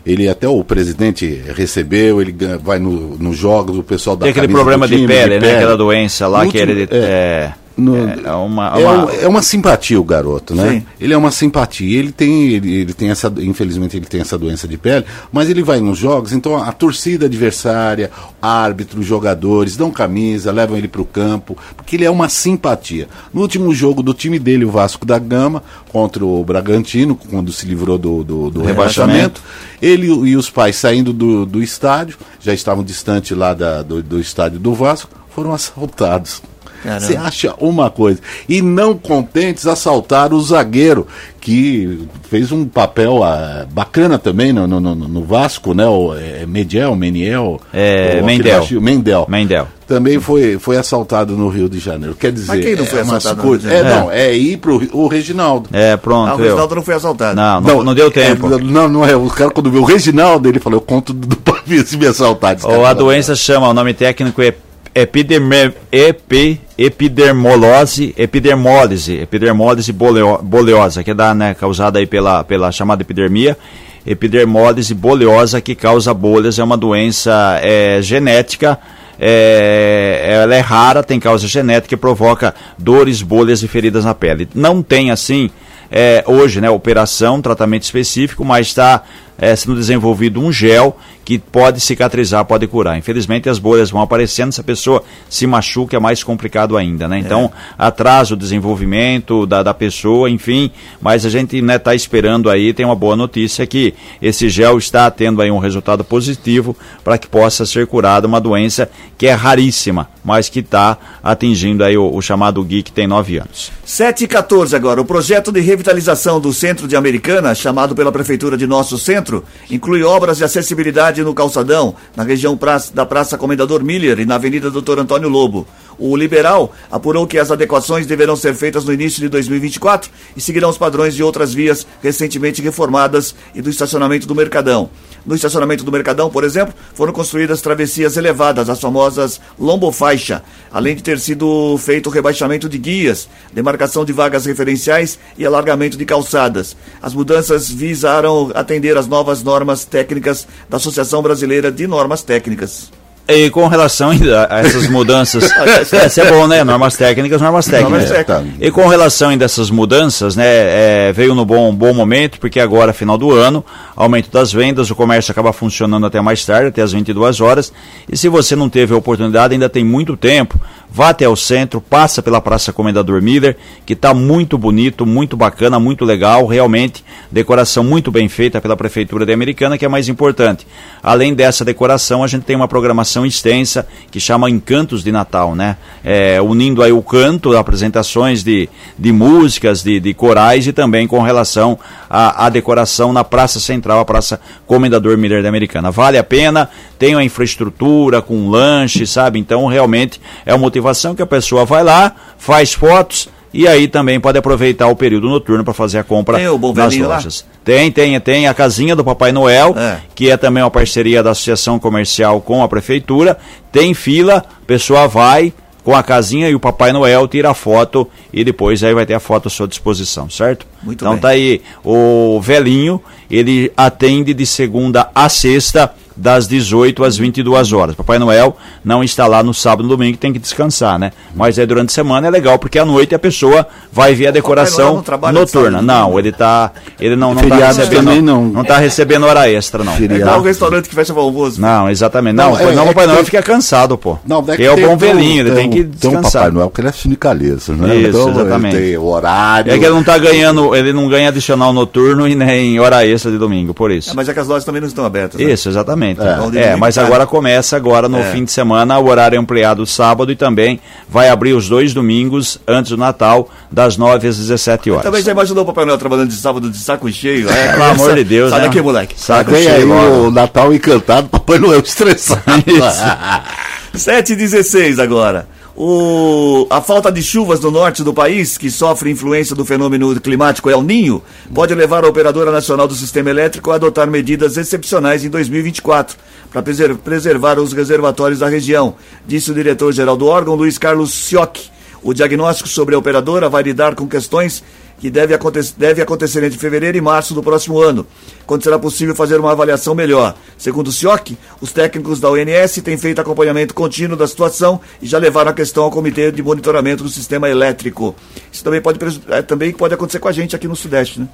ele até o presidente recebeu, ele vai nos no jogos, o pessoal da Tem aquele problema de pele, de né? Aquela doença lá Último, que ele. É, é no, é, uma, é, uma... é, uma simpatia o garoto, né? Sim. Ele é uma simpatia. Ele tem, ele, ele, tem essa, infelizmente ele tem essa doença de pele, mas ele vai nos jogos, então a torcida adversária, árbitros, jogadores dão camisa, levam ele para o campo, porque ele é uma simpatia. No último jogo do time dele, o Vasco da Gama, contra o Bragantino, quando se livrou do, do, do rebaixamento, ele e os pais saindo do, do estádio, já estavam distantes lá da, do, do estádio do Vasco, foram assaltados. Você acha uma coisa. E não contentes, assaltaram o zagueiro, que fez um papel uh, bacana também no, no, no, Vasco, né? O é, Mediel, Meniel. É, Mendel. Mendel. Mendel. Também foi, foi assaltado no Rio de Janeiro. Quer dizer. Mas quem não foi é assaltado? Coisa, é, não, é ir pro o Reginaldo. É, pronto. Ah, o Reginaldo eu. não foi assaltado. Não, não, não, não deu tempo. É, não, não é. O cara, quando viu o Reginaldo, ele falou: eu conto do, do Pavio se me assaltar. Ou a doença chama, o nome técnico é epiderme, epi, epidermolose, epidermólise, epidermólise boleosa, que dá, né, causada aí pela, pela chamada epidermia, epidermólise boleosa que causa bolhas, é uma doença é, genética, é, ela é rara, tem causa genética e provoca dores, bolhas e feridas na pele. Não tem assim é, hoje, né, operação, tratamento específico, mas está é, sendo desenvolvido um gel que pode cicatrizar, pode curar. Infelizmente as bolhas vão aparecendo, se a pessoa se machuca é mais complicado ainda, né? Então é. atrasa o desenvolvimento da, da pessoa, enfim, mas a gente está né, tá esperando aí, tem uma boa notícia que esse gel está tendo aí um resultado positivo para que possa ser curada uma doença que é raríssima, mas que está atingindo aí o, o, chamado Gui que tem 9 anos. 7 e 14 agora, o projeto de revitalização do centro de Americana, chamado pela Prefeitura de Nosso Centro, inclui obras de acessibilidade no Calçadão, na região da Praça Comendador Miller e na Avenida Doutor Antônio Lobo. O liberal apurou que as adequações deverão ser feitas no início de 2024 e seguirão os padrões de outras vias recentemente reformadas e do estacionamento do Mercadão. No estacionamento do Mercadão, por exemplo, foram construídas travessias elevadas, as famosas lombofaixa, além de ter sido feito o rebaixamento de guias, demarcação de vagas referenciais e alargamento de calçadas. As mudanças visaram atender às novas normas técnicas da Associação Brasileira de Normas Técnicas. E com relação ainda a essas mudanças, essa é bom, né? Normas técnicas, normas técnicas. Normas técnicas. E com relação ainda a essas mudanças, né? É, veio no bom, bom momento, porque agora, final do ano, aumento das vendas, o comércio acaba funcionando até mais tarde, até as 22 horas. E se você não teve a oportunidade, ainda tem muito tempo, vá até o centro, passa pela Praça Comendador Miller, que está muito bonito, muito bacana, muito legal, realmente, decoração muito bem feita pela Prefeitura de Americana, que é mais importante. Além dessa decoração, a gente tem uma programação extensa que chama Encantos de Natal, né? É, unindo aí o canto, apresentações de, de músicas, de, de corais e também com relação à, à decoração na Praça Central, a Praça Comendador Miller da Americana. Vale a pena, tem uma infraestrutura com lanche, sabe? Então realmente é uma motivação que a pessoa vai lá, faz fotos e aí também pode aproveitar o período noturno para fazer a compra tem o bom nas lojas. Lá? Tem, tem, tem a casinha do Papai Noel, é. que é também uma parceria da Associação Comercial com a Prefeitura. Tem fila, a pessoa vai com a casinha e o Papai Noel tira a foto e depois aí vai ter a foto à sua disposição, certo? Muito então bem. tá aí o velhinho, ele atende de segunda a sexta das 18 às 22 horas. Papai Noel não está lá no sábado e no domingo, tem que descansar, né? Mas é durante a semana é legal, porque à noite a pessoa vai ver a decoração não noturna. Não, ele tá. Ele não, não tá recebendo. Não. não tá recebendo hora extra, não. É igual o restaurante que fecha o almoço. Não, exatamente. Não, não, é, não o Papai é Noel fica cansado, pô. Não, é, é o bom velhinho, ele tem que descansar. Tem um Papai Noel que ele é sindicalista, né? Isso, então, exatamente. Ele tem horário. É que ele não tá ganhando, ele não ganha adicional noturno e nem hora extra de domingo, por isso. É, mas é que as lojas também não estão abertas. Né? Isso, exatamente. É, é mas agora começa agora no é. fim de semana, o horário é ampliado sábado e também vai abrir os dois domingos antes do Natal, das 9 às 17 horas. também já imaginou o Papai Noel trabalhando de sábado de saco cheio? É, pelo amor de Deus, Sai né? daqui, moleque. Saco cheio. aí o Natal encantado, Papai Noel estressado. 7 e 16 agora. O, a falta de chuvas no norte do país, que sofre influência do fenômeno climático El Ninho, pode levar a Operadora Nacional do Sistema Elétrico a adotar medidas excepcionais em 2024 para preservar os reservatórios da região, disse o diretor-geral do órgão, Luiz Carlos Sioc. O diagnóstico sobre a operadora vai lidar com questões que deve acontecer, deve acontecer entre fevereiro e março do próximo ano, quando será possível fazer uma avaliação melhor. Segundo o CIOC, os técnicos da ONS têm feito acompanhamento contínuo da situação e já levaram a questão ao Comitê de Monitoramento do Sistema Elétrico. Isso também pode, é, também pode acontecer com a gente aqui no Sudeste, né?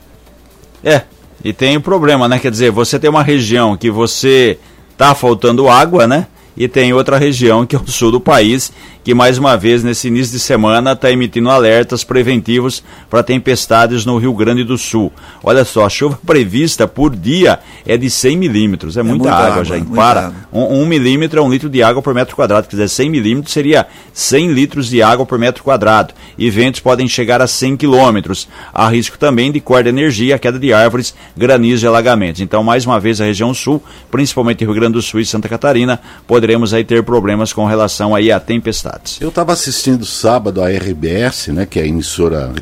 É, e tem um problema, né? Quer dizer, você tem uma região que você tá faltando água, né? E tem outra região que é o sul do país que mais uma vez nesse início de semana está emitindo alertas preventivos para tempestades no Rio Grande do Sul. Olha só, a chuva prevista por dia é de 100 milímetros, é, é muita, muita, água, água já. Para, um, um, milímetro é um litro de água por metro quadrado, quer dizer, 100 milímetros seria 100 litros de água por metro quadrado. E ventos podem chegar a 100 quilômetros. Há risco também de corda de energia, queda de árvores, granizo e alagamentos. Então, mais uma vez, a região sul, principalmente Rio Grande do Sul e Santa Catarina, poderemos aí ter problemas com relação aí à tempestade. Eu estava assistindo sábado a RBS, né, que é a emissora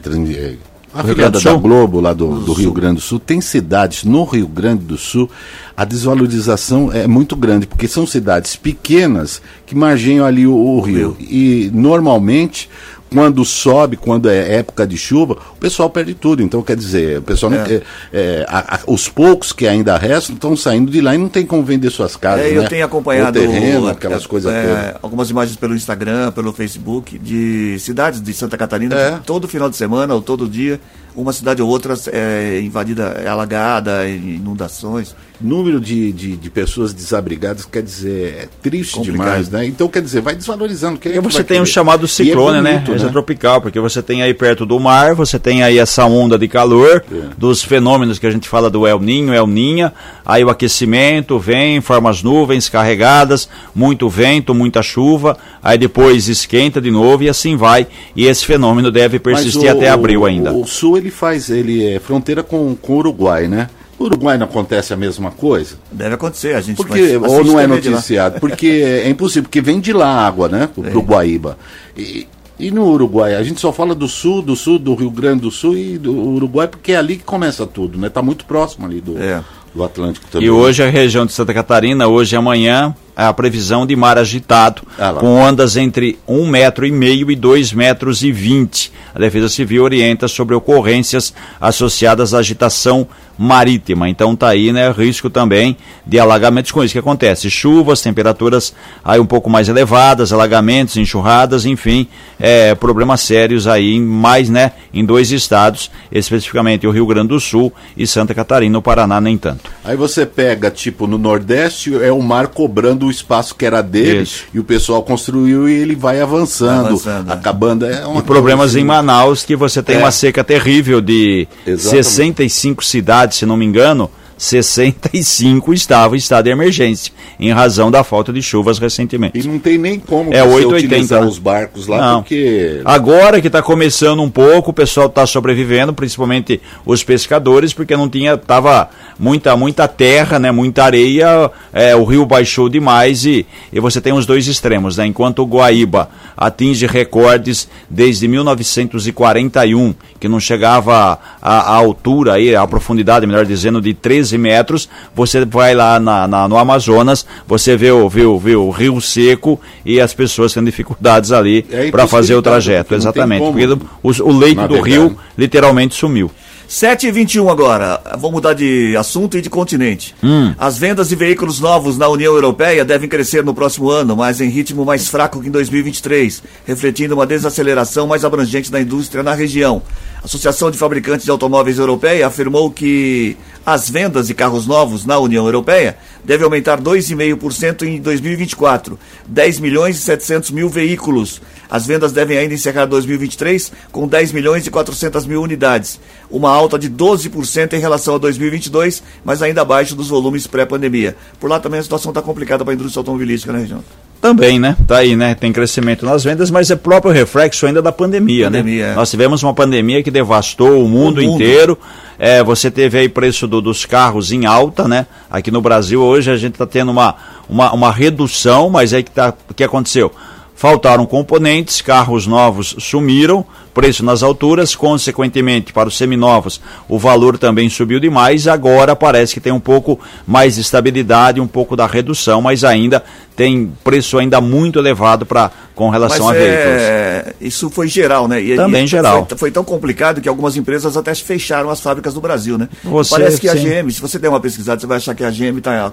afiliada da Globo, lá do, do Rio Grande do Sul, tem cidades no Rio Grande do Sul, a desvalorização é muito grande, porque são cidades pequenas que margeiam ali o, o rio. E normalmente quando sobe, quando é época de chuva, o pessoal perde tudo. Então, quer dizer, o pessoal é. Não, é, é, a, a, os poucos que ainda restam estão saindo de lá e não tem como vender suas casas. É, eu né? tenho acompanhado o terreno, aquelas coisas é, todas. Algumas imagens pelo Instagram, pelo Facebook, de cidades de Santa Catarina, é. todo final de semana ou todo dia uma cidade ou outra é invadida, é alagada, inundações. Número de, de, de, pessoas desabrigadas, quer dizer, é triste Complicado. demais, né? Então, quer dizer, vai desvalorizando. Quem é você tem um chamado ciclone, é né? bonito, né? né? tropical, porque você tem aí perto do mar, você tem aí essa onda de calor, é. dos fenômenos que a gente fala do El Ninho, El Ninha, aí o aquecimento vem, forma as nuvens carregadas, muito vento, muita chuva, aí depois esquenta de novo e assim vai. E esse fenômeno deve persistir o, até abril ainda. O, o sul ele faz, ele é fronteira com, com o Uruguai, né? No Uruguai não acontece a mesma coisa? Deve acontecer, a gente porque, Ou não é noticiado, porque é impossível, porque vem de lá a água, né? Pro, é. Guaíba. E, e no Uruguai, a gente só fala do sul, do sul, do Rio Grande do Sul e do Uruguai, porque é ali que começa tudo, né? Está muito próximo ali do, é. do Atlântico também. E hoje a região de Santa Catarina, hoje e amanhã, a previsão de mar agitado, ah, com ondas entre um metro e meio e dois metros e vinte. A Defesa Civil orienta sobre ocorrências associadas à agitação marítima. Então está aí, né, risco também de alagamentos com isso que acontece. Chuvas, temperaturas aí um pouco mais elevadas, alagamentos, enxurradas, enfim, é, problemas sérios aí mais, né, em dois estados, especificamente o Rio Grande do Sul e Santa Catarina, o Paraná nem tanto. Aí você pega, tipo, no Nordeste é o mar cobrando do espaço que era dele Isso. e o pessoal construiu e ele vai avançando, avançando acabando. É e problemas assim. em Manaus que você tem é. uma seca terrível de Exatamente. 65 cidades, se não me engano. 65 estavam em estado de emergência, em razão da falta de chuvas recentemente. E não tem nem como é 880, utilizar né? os barcos lá, não. porque... Agora que está começando um pouco, o pessoal está sobrevivendo, principalmente os pescadores, porque não tinha, tava muita, muita terra, né, muita areia, é, o rio baixou demais e, e você tem os dois extremos, né? Enquanto o Guaíba atinge recordes desde 1941, que não chegava à, altura, aí, à profundidade, melhor dizendo, de 13 metros, você vai lá na, na no Amazonas, você vê o, vê, o, vê o rio seco e as pessoas tendo dificuldades ali é para fazer o trajeto, exatamente, porque o, o leito do rio literalmente sumiu. 7 e 21 agora. Vamos mudar de assunto e de continente. Hum. As vendas de veículos novos na União Europeia devem crescer no próximo ano, mas em ritmo mais fraco que em 2023, refletindo uma desaceleração mais abrangente da indústria na região. A Associação de Fabricantes de Automóveis Europeia afirmou que as vendas de carros novos na União Europeia devem aumentar 2,5% em 2024, 10 milhões e 700 mil veículos. As vendas devem ainda encerrar 2023 com 10 milhões e 400 mil unidades, uma alta de 12% em relação a 2022, mas ainda abaixo dos volumes pré-pandemia. Por lá também a situação está complicada para a indústria automobilística na região. Também, né? Tá aí, né? Tem crescimento nas vendas, mas é próprio reflexo ainda da pandemia, né? pandemia né? É. Nós tivemos uma pandemia que devastou o mundo, o mundo. inteiro. É, você teve aí preço do, dos carros em alta, né? Aqui no Brasil hoje a gente está tendo uma, uma, uma redução, mas aí que tá, o que aconteceu? Faltaram componentes, carros novos sumiram, preço nas alturas, consequentemente, para os seminovos, o valor também subiu demais. Agora parece que tem um pouco mais de estabilidade, um pouco da redução, mas ainda tem preço ainda muito elevado para com relação Mas a é, veículos. Isso foi geral, né? E, Também e geral. Foi, foi, tão complicado que algumas empresas até fecharam as fábricas do Brasil, né? Você, Parece que sim. a GM, se você der uma pesquisada, você vai achar que a GM está.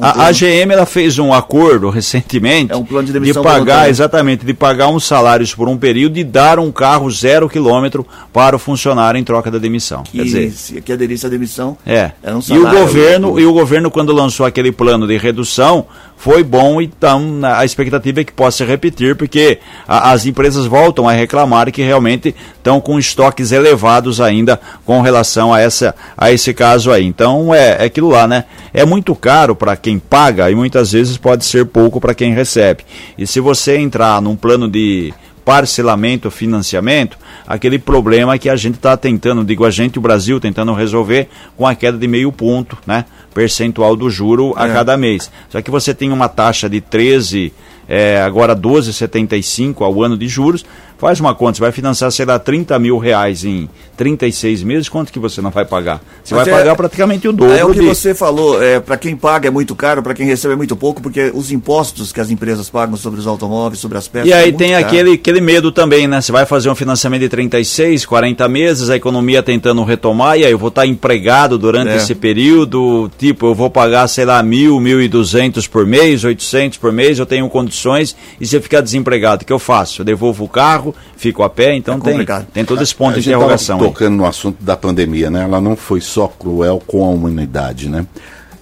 A, a, GM ela fez um acordo recentemente é um plano de, demissão de pagar, exatamente, de pagar uns salários por um período e dar um carro zero quilômetro para o funcionário em troca da demissão. Que, Quer dizer, que aderisse à demissão. É. Um e o governo, e o governo, quando lançou aquele plano de redução, foi bom, então a expectativa é que possa se repetir, porque a, as empresas voltam a reclamar que realmente estão com estoques elevados ainda com relação a, essa, a esse caso aí. Então é, é aquilo lá, né? É muito caro para quem paga e muitas vezes pode ser pouco para quem recebe. E se você entrar num plano de parcelamento, financiamento, aquele problema que a gente está tentando, digo a gente, o Brasil tentando resolver com a queda de meio ponto, né? Percentual do juro a é. cada mês. Só que você tem uma taxa de 13, é, agora 12,75 ao ano de juros, Faz uma conta, você vai financiar, sei lá, 30 mil reais em 36 meses, quanto que você não vai pagar? Você Mas vai é, pagar praticamente o dobro. É o que de... você falou, é, para quem paga é muito caro, para quem recebe é muito pouco, porque os impostos que as empresas pagam sobre os automóveis, sobre as peças. E aí é tem aquele, aquele medo também, né? Você vai fazer um financiamento de 36, 40 meses, a economia tentando retomar, e aí eu vou estar empregado durante é. esse período, tipo, eu vou pagar, sei lá, mil, mil e duzentos por mês, 800 por mês, eu tenho condições, e se eu ficar desempregado, o que eu faço? Eu devolvo o carro, fico a pé, então é tem, tem todo esse ponto a, a de interrogação. tocando no assunto da pandemia, né? Ela não foi só cruel com a humanidade, né?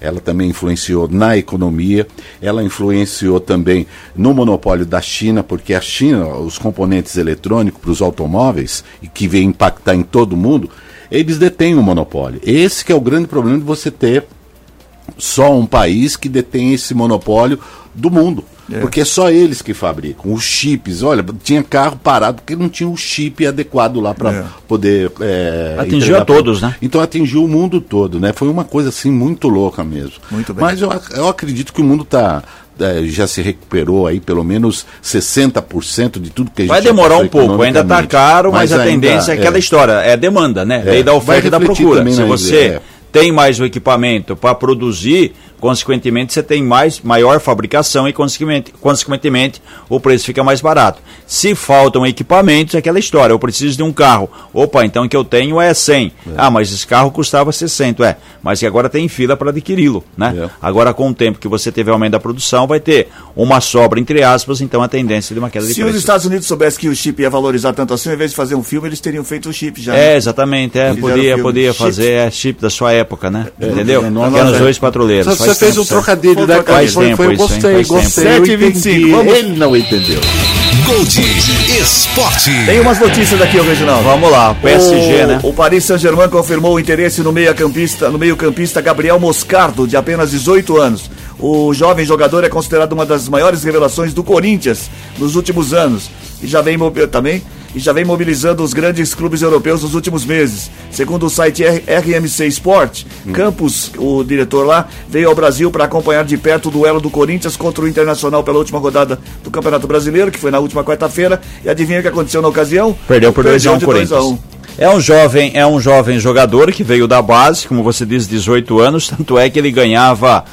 Ela também influenciou na economia, ela influenciou também no monopólio da China, porque a China, os componentes eletrônicos para os automóveis, e que vem impactar em todo mundo, eles detêm o monopólio. Esse que é o grande problema de você ter só um país que detém esse monopólio do mundo. É. Porque é só eles que fabricam. Os chips, olha, tinha carro parado porque não tinha o chip adequado lá para é. poder. É, atingiu a todos, né? Então atingiu o mundo todo, né? Foi uma coisa assim muito louca mesmo. Muito bem. Mas eu, eu acredito que o mundo está é, já se recuperou aí pelo menos 60% de tudo que a gente Vai demorar um pouco, ainda está caro, mas, mas a tendência é aquela é. história, é demanda, né? É. Lei da oferta e da procura. Se você é. tem mais o equipamento para produzir, consequentemente você tem mais maior fabricação e consequentemente, consequentemente o preço fica mais barato. Se faltam equipamentos, é aquela história, eu preciso de um carro. Opa, então o que eu tenho é 100. É. Ah, mas esse carro custava 60, é. Mas que agora tem fila para adquiri-lo, né? É. Agora com o tempo que você teve aumento da produção, vai ter uma sobra entre aspas, então a tendência de uma queda de Se preço. os Estados Unidos soubessem que o chip ia valorizar tanto assim, ao invés de fazer um filme, eles teriam feito o chip já. É, né? exatamente, é, podia, podia fazer é, chip da sua época, né? É, Entendeu? É, não, Aquelas dois patrulheiros. Você fez um trocadilho, né, cara? Faz tempo foi, isso, gostei, gostei. 7h25. Vamos... Ele não entendeu. Gold Esporte. Tem umas notícias aqui, Reginaldo. Vamos lá, PSG, o, né? O Paris Saint-Germain confirmou o interesse no meio-campista, no meio-campista Gabriel Moscardo, de apenas 18 anos. O jovem jogador é considerado uma das maiores revelações do Corinthians nos últimos anos. E já vem também e já vem mobilizando os grandes clubes europeus nos últimos meses. Segundo o site RMC Sport, hum. Campos, o diretor lá, veio ao Brasil para acompanhar de perto o duelo do Corinthians contra o Internacional pela última rodada do Campeonato Brasileiro, que foi na última quarta-feira. E adivinha o que aconteceu na ocasião? Perdeu por 2 a 1 um Corinthians. Um. É um jovem, é um jovem jogador que veio da base, como você diz, 18 anos, tanto é que ele ganhava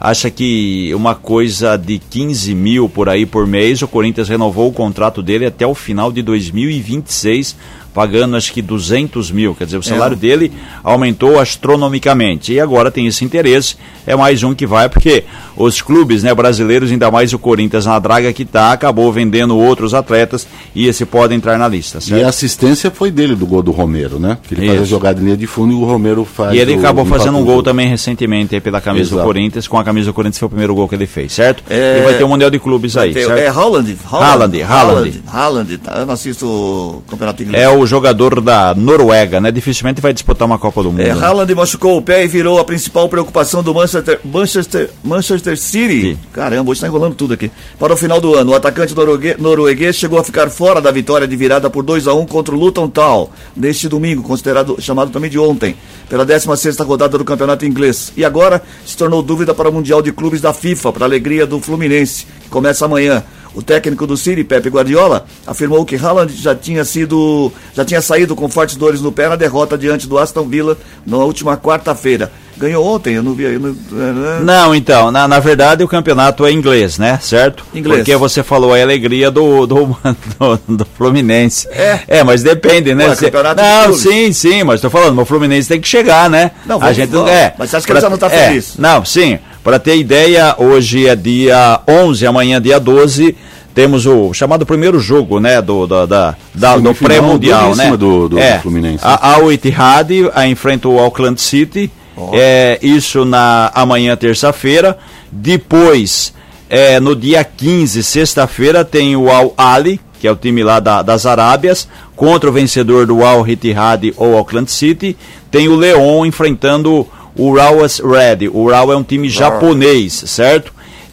acha que uma coisa de 15 mil por aí por mês. O Corinthians renovou o contrato dele até o final de 2026 pagando acho que 200 mil, quer dizer, o salário é. dele aumentou astronomicamente. E agora tem esse interesse, é mais um que vai, porque os clubes né, brasileiros, ainda mais o Corinthians na draga que está, acabou vendendo outros atletas e esse pode entrar na lista. Certo? E a assistência foi dele do gol do Romero, né? Que ele Isso. faz a jogada em linha de fundo e o Romero faz. E ele acabou fazendo um gol também recentemente pela camisa Exato. do Corinthians, com a camisa do Corinthians foi o primeiro gol que ele fez, certo? É... E vai ter um Mundial de Clubes aí. Ter, é Holland. Holland. Holland. Holland. Tá? Eu não assisto o campeonato inglês. É o jogador da Noruega, né? Dificilmente vai disputar uma Copa do Mundo. É? Haaland machucou o pé e virou a principal preocupação do Manchester, Manchester, Manchester City. Sim. Caramba, hoje está enrolando tudo aqui. Para o final do ano, o atacante norueguês chegou a ficar fora da vitória de virada por 2 a 1 contra o Luton Town neste domingo, considerado chamado também de ontem, pela 16 rodada do Campeonato Inglês. E agora se tornou dúvida para o Mundial de Clubes da FIFA, para a alegria do Fluminense, que começa amanhã. O técnico do City, Pepe Guardiola, afirmou que Haaland já tinha sido, já tinha saído com fortes dores no pé na derrota diante do Aston Villa na última quarta-feira. Ganhou ontem, eu não vi. Eu não, é, não, então, na, na verdade o campeonato é inglês, né? Certo? Inglês. Porque você falou a alegria do, do, do, do Fluminense. É. É, mas depende, né? Ué, você, não, sim, sim, mas tô falando, o Fluminense tem que chegar, né? Não, vamos, a gente vamos. é. Mas você acha que ele já não tá é, feliz? Não, sim. Para ter ideia, hoje é dia 11, amanhã dia 12 temos o chamado primeiro jogo, né, do, da, da, da do pré-mundial, né? Do, do, é, do Fluminense. A, a Etihad a enfrenta o Auckland City. É, isso na amanhã, terça-feira. Depois, é, no dia 15, sexta-feira, tem o Al Ali, que é o time lá da, das Arábias, contra o vencedor do Al Ittihad ou Auckland City. Tem o Leon enfrentando o Rawas Red. O Raw é um time japonês, certo?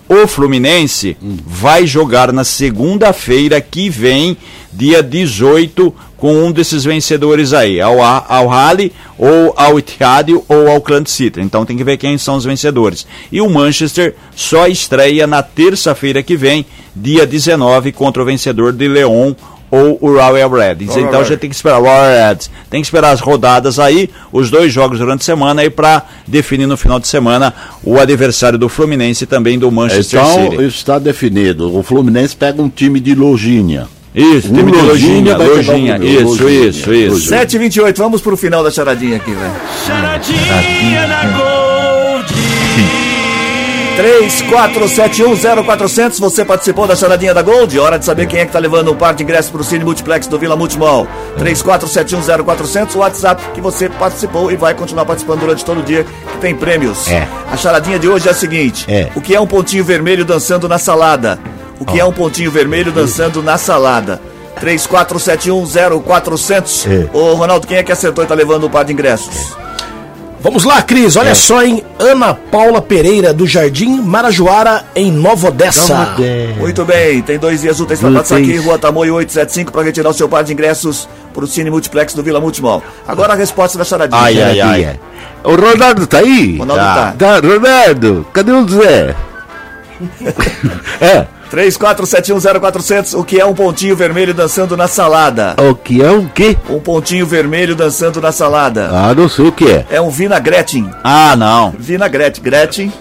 O Fluminense hum. vai jogar na segunda-feira que vem, dia 18, com um desses vencedores aí, ao, ao Rally, ou ao Etihad, ou ao Clant City. Então tem que ver quem são os vencedores. E o Manchester só estreia na terça-feira que vem, dia 19, contra o vencedor de Leon ou o Royal Reds. Então a gente tem que esperar Royal Reds, tem que esperar as rodadas aí, os dois jogos durante a semana aí para definir no final de semana o adversário do Fluminense e também do Manchester então, City. Então está definido. O Fluminense pega um time de Lojinha. Isso, time de Lojinha, Lojinha, isso, isso, isso. 7h28, vamos pro final da charadinha aqui, velho. Charadinha na Gold. 34710400, você participou da charadinha da Gold? Hora de saber quem é que tá levando um par de ingressos pro Cine Multiplex do Vila Multimol. 34710400, o WhatsApp que você participou e vai continuar participando durante todo o dia, que tem prêmios. É. A charadinha de hoje é a seguinte: é. o que é um pontinho vermelho dançando na salada? O que oh. é um pontinho vermelho dançando na salada? 34710400. É. Ô Ronaldo, quem é que acertou e tá levando um par de ingressos? Vamos lá, Cris. Olha é. só, hein? Ana Paula Pereira, do Jardim Marajoara, em Nova Odessa. Muito bem. Tem dois dias úteis para passar aqui, Rua Tamoio 875, para retirar o seu par de ingressos para o Cine Multiplex do Vila Multimol. Agora a resposta da charadinha. Ai, ai, ai. O Ronaldo tá aí? Ronaldo tá. tá. tá Ronaldo, cadê o Zé? é. 34710400, o que é um pontinho vermelho dançando na salada? O que é um quê? Um pontinho vermelho dançando na salada. Ah, não sei o que é. É um vinagrete. Ah, não. Vinagrete, Gretchen.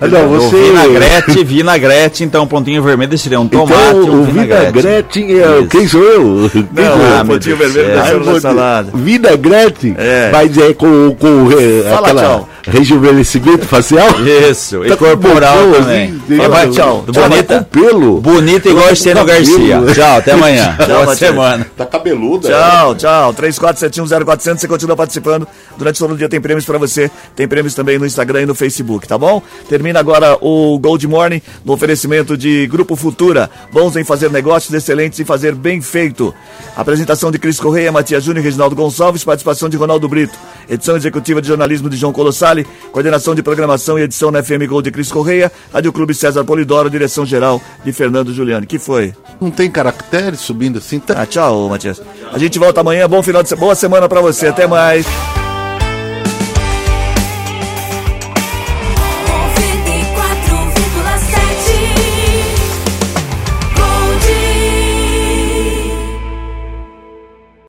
Não, você... Vinagrete, vinagrete, então pontinho vermelho seria um tomate. Então, o vinagrete, é, quem sou eu? Não, sou ah, pontinho vermelho dançando na salada. Vinagrete? É. Mas é com, com é, Fala, aquela... tchau rejuvenescimento facial? Isso, tá e corporal também. Assim, Fala, tchau. Bonita, pelo. Bonita igual Estênio Garcia. Tchau, até amanhã. Tchau, Boa semana. Tá cabeluda. Tchau, é. tchau. 34710400, você continua participando. Durante todo o dia tem prêmios para você. Tem prêmios também no Instagram e no Facebook, tá bom? Termina agora o Gold Morning no oferecimento de Grupo Futura. Bons em fazer negócios, excelentes em fazer bem feito. Apresentação de Cris Correia, Matias Júnior e Reginaldo Gonçalves. Participação de Ronaldo Brito. Edição executiva de jornalismo de João Colossali. Coordenação de programação e edição na FM Gold de Cris Correia. Rádio Clube César Polidoro. Direção geral de Fernando Giuliani. que foi? Não tem caracteres subindo assim? Tá... Ah, tchau, Matias. A gente volta amanhã. Bom final de semana. Boa semana para você. Até mais.